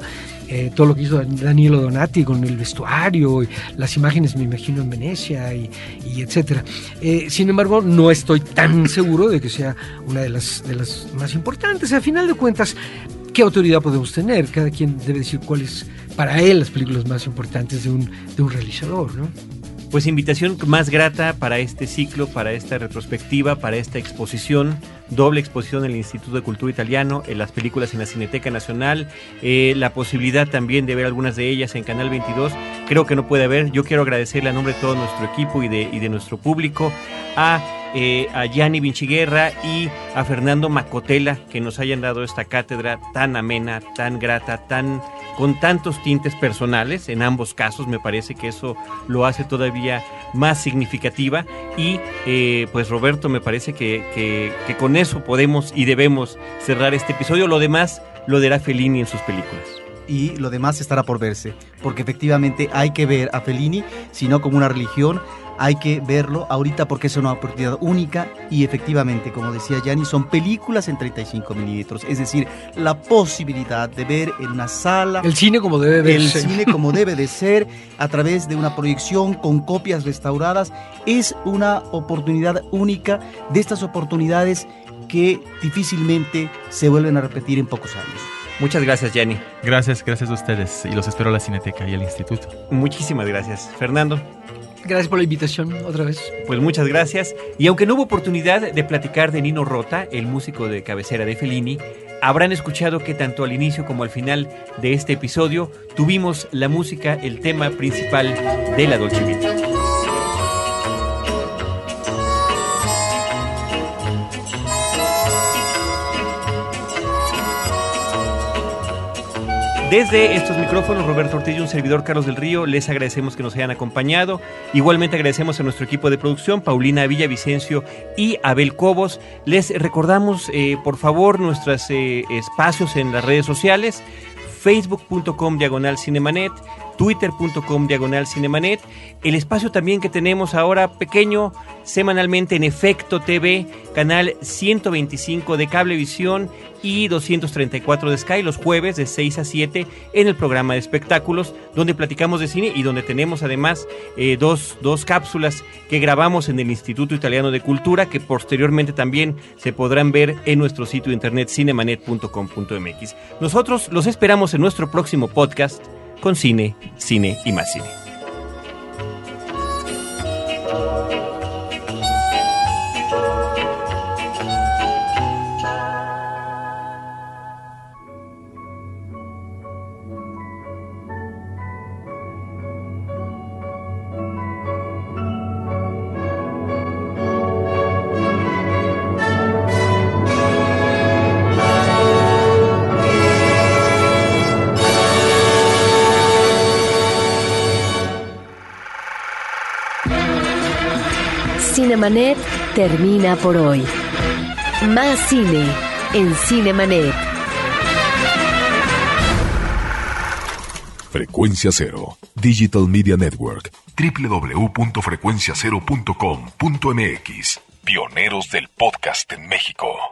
Eh, todo lo que hizo Danielo Donati con el vestuario, las imágenes me imagino en Venecia y, y etcétera. Eh, sin embargo, no estoy tan seguro de que sea una de las, más importantes. A final de cuentas, ¿qué autoridad podemos tener? Cada quien debe decir cuáles para él las películas más importantes de un realizador, ¿no? Pues invitación más grata para este ciclo, para esta retrospectiva, para esta exposición, doble exposición en el Instituto de Cultura Italiano, en las películas en la Cineteca Nacional, eh, la posibilidad también de ver algunas de ellas en Canal 22. Creo que no puede haber. Yo quiero agradecerle a nombre de todo nuestro equipo y de, y de nuestro público a eh, a Gianni Vinciguerra y a Fernando Macotela que nos hayan dado esta cátedra tan amena, tan grata, tan con tantos tintes personales, en ambos casos me parece que eso lo hace todavía más significativa. Y eh, pues Roberto me parece que, que, que con eso podemos y debemos cerrar este episodio, lo demás lo dirá Fellini en sus películas. Y lo demás estará por verse, porque efectivamente hay que ver a Fellini, si no como una religión, hay que verlo ahorita porque es una oportunidad única y efectivamente, como decía Yanni, son películas en 35 milímetros, es decir, la posibilidad de ver en una sala el cine como debe de el ser. cine como debe de [LAUGHS] ser a través de una proyección con copias restauradas es una oportunidad única de estas oportunidades que difícilmente se vuelven a repetir en pocos años. Muchas gracias, Yanni. Gracias, gracias a ustedes. Y los espero a la Cineteca y al Instituto. Muchísimas gracias. Fernando. Gracias por la invitación otra vez. Pues muchas gracias. Y aunque no hubo oportunidad de platicar de Nino Rota, el músico de cabecera de Fellini, habrán escuchado que tanto al inicio como al final de este episodio tuvimos la música, el tema principal de la Dolce Vita. Desde estos micrófonos, Roberto Ortiz y un servidor Carlos del Río, les agradecemos que nos hayan acompañado. Igualmente agradecemos a nuestro equipo de producción, Paulina Villavicencio y Abel Cobos. Les recordamos, eh, por favor, nuestros eh, espacios en las redes sociales, facebook.com diagonal cinemanet, twitter.com diagonal cinemanet, el espacio también que tenemos ahora pequeño semanalmente en Efecto TV, canal 125 de Cablevisión y 234 de Sky los jueves de 6 a 7 en el programa de espectáculos donde platicamos de cine y donde tenemos además eh, dos, dos cápsulas que grabamos en el Instituto Italiano de Cultura que posteriormente también se podrán ver en nuestro sitio internet cinemanet.com.mx. Nosotros los esperamos en nuestro próximo podcast con cine, cine y más cine. Cinemanet termina por hoy. Más cine en Cinemanet. Frecuencia Cero, Digital Media Network, www.frecuenciacero.com.mx. Pioneros del podcast en México.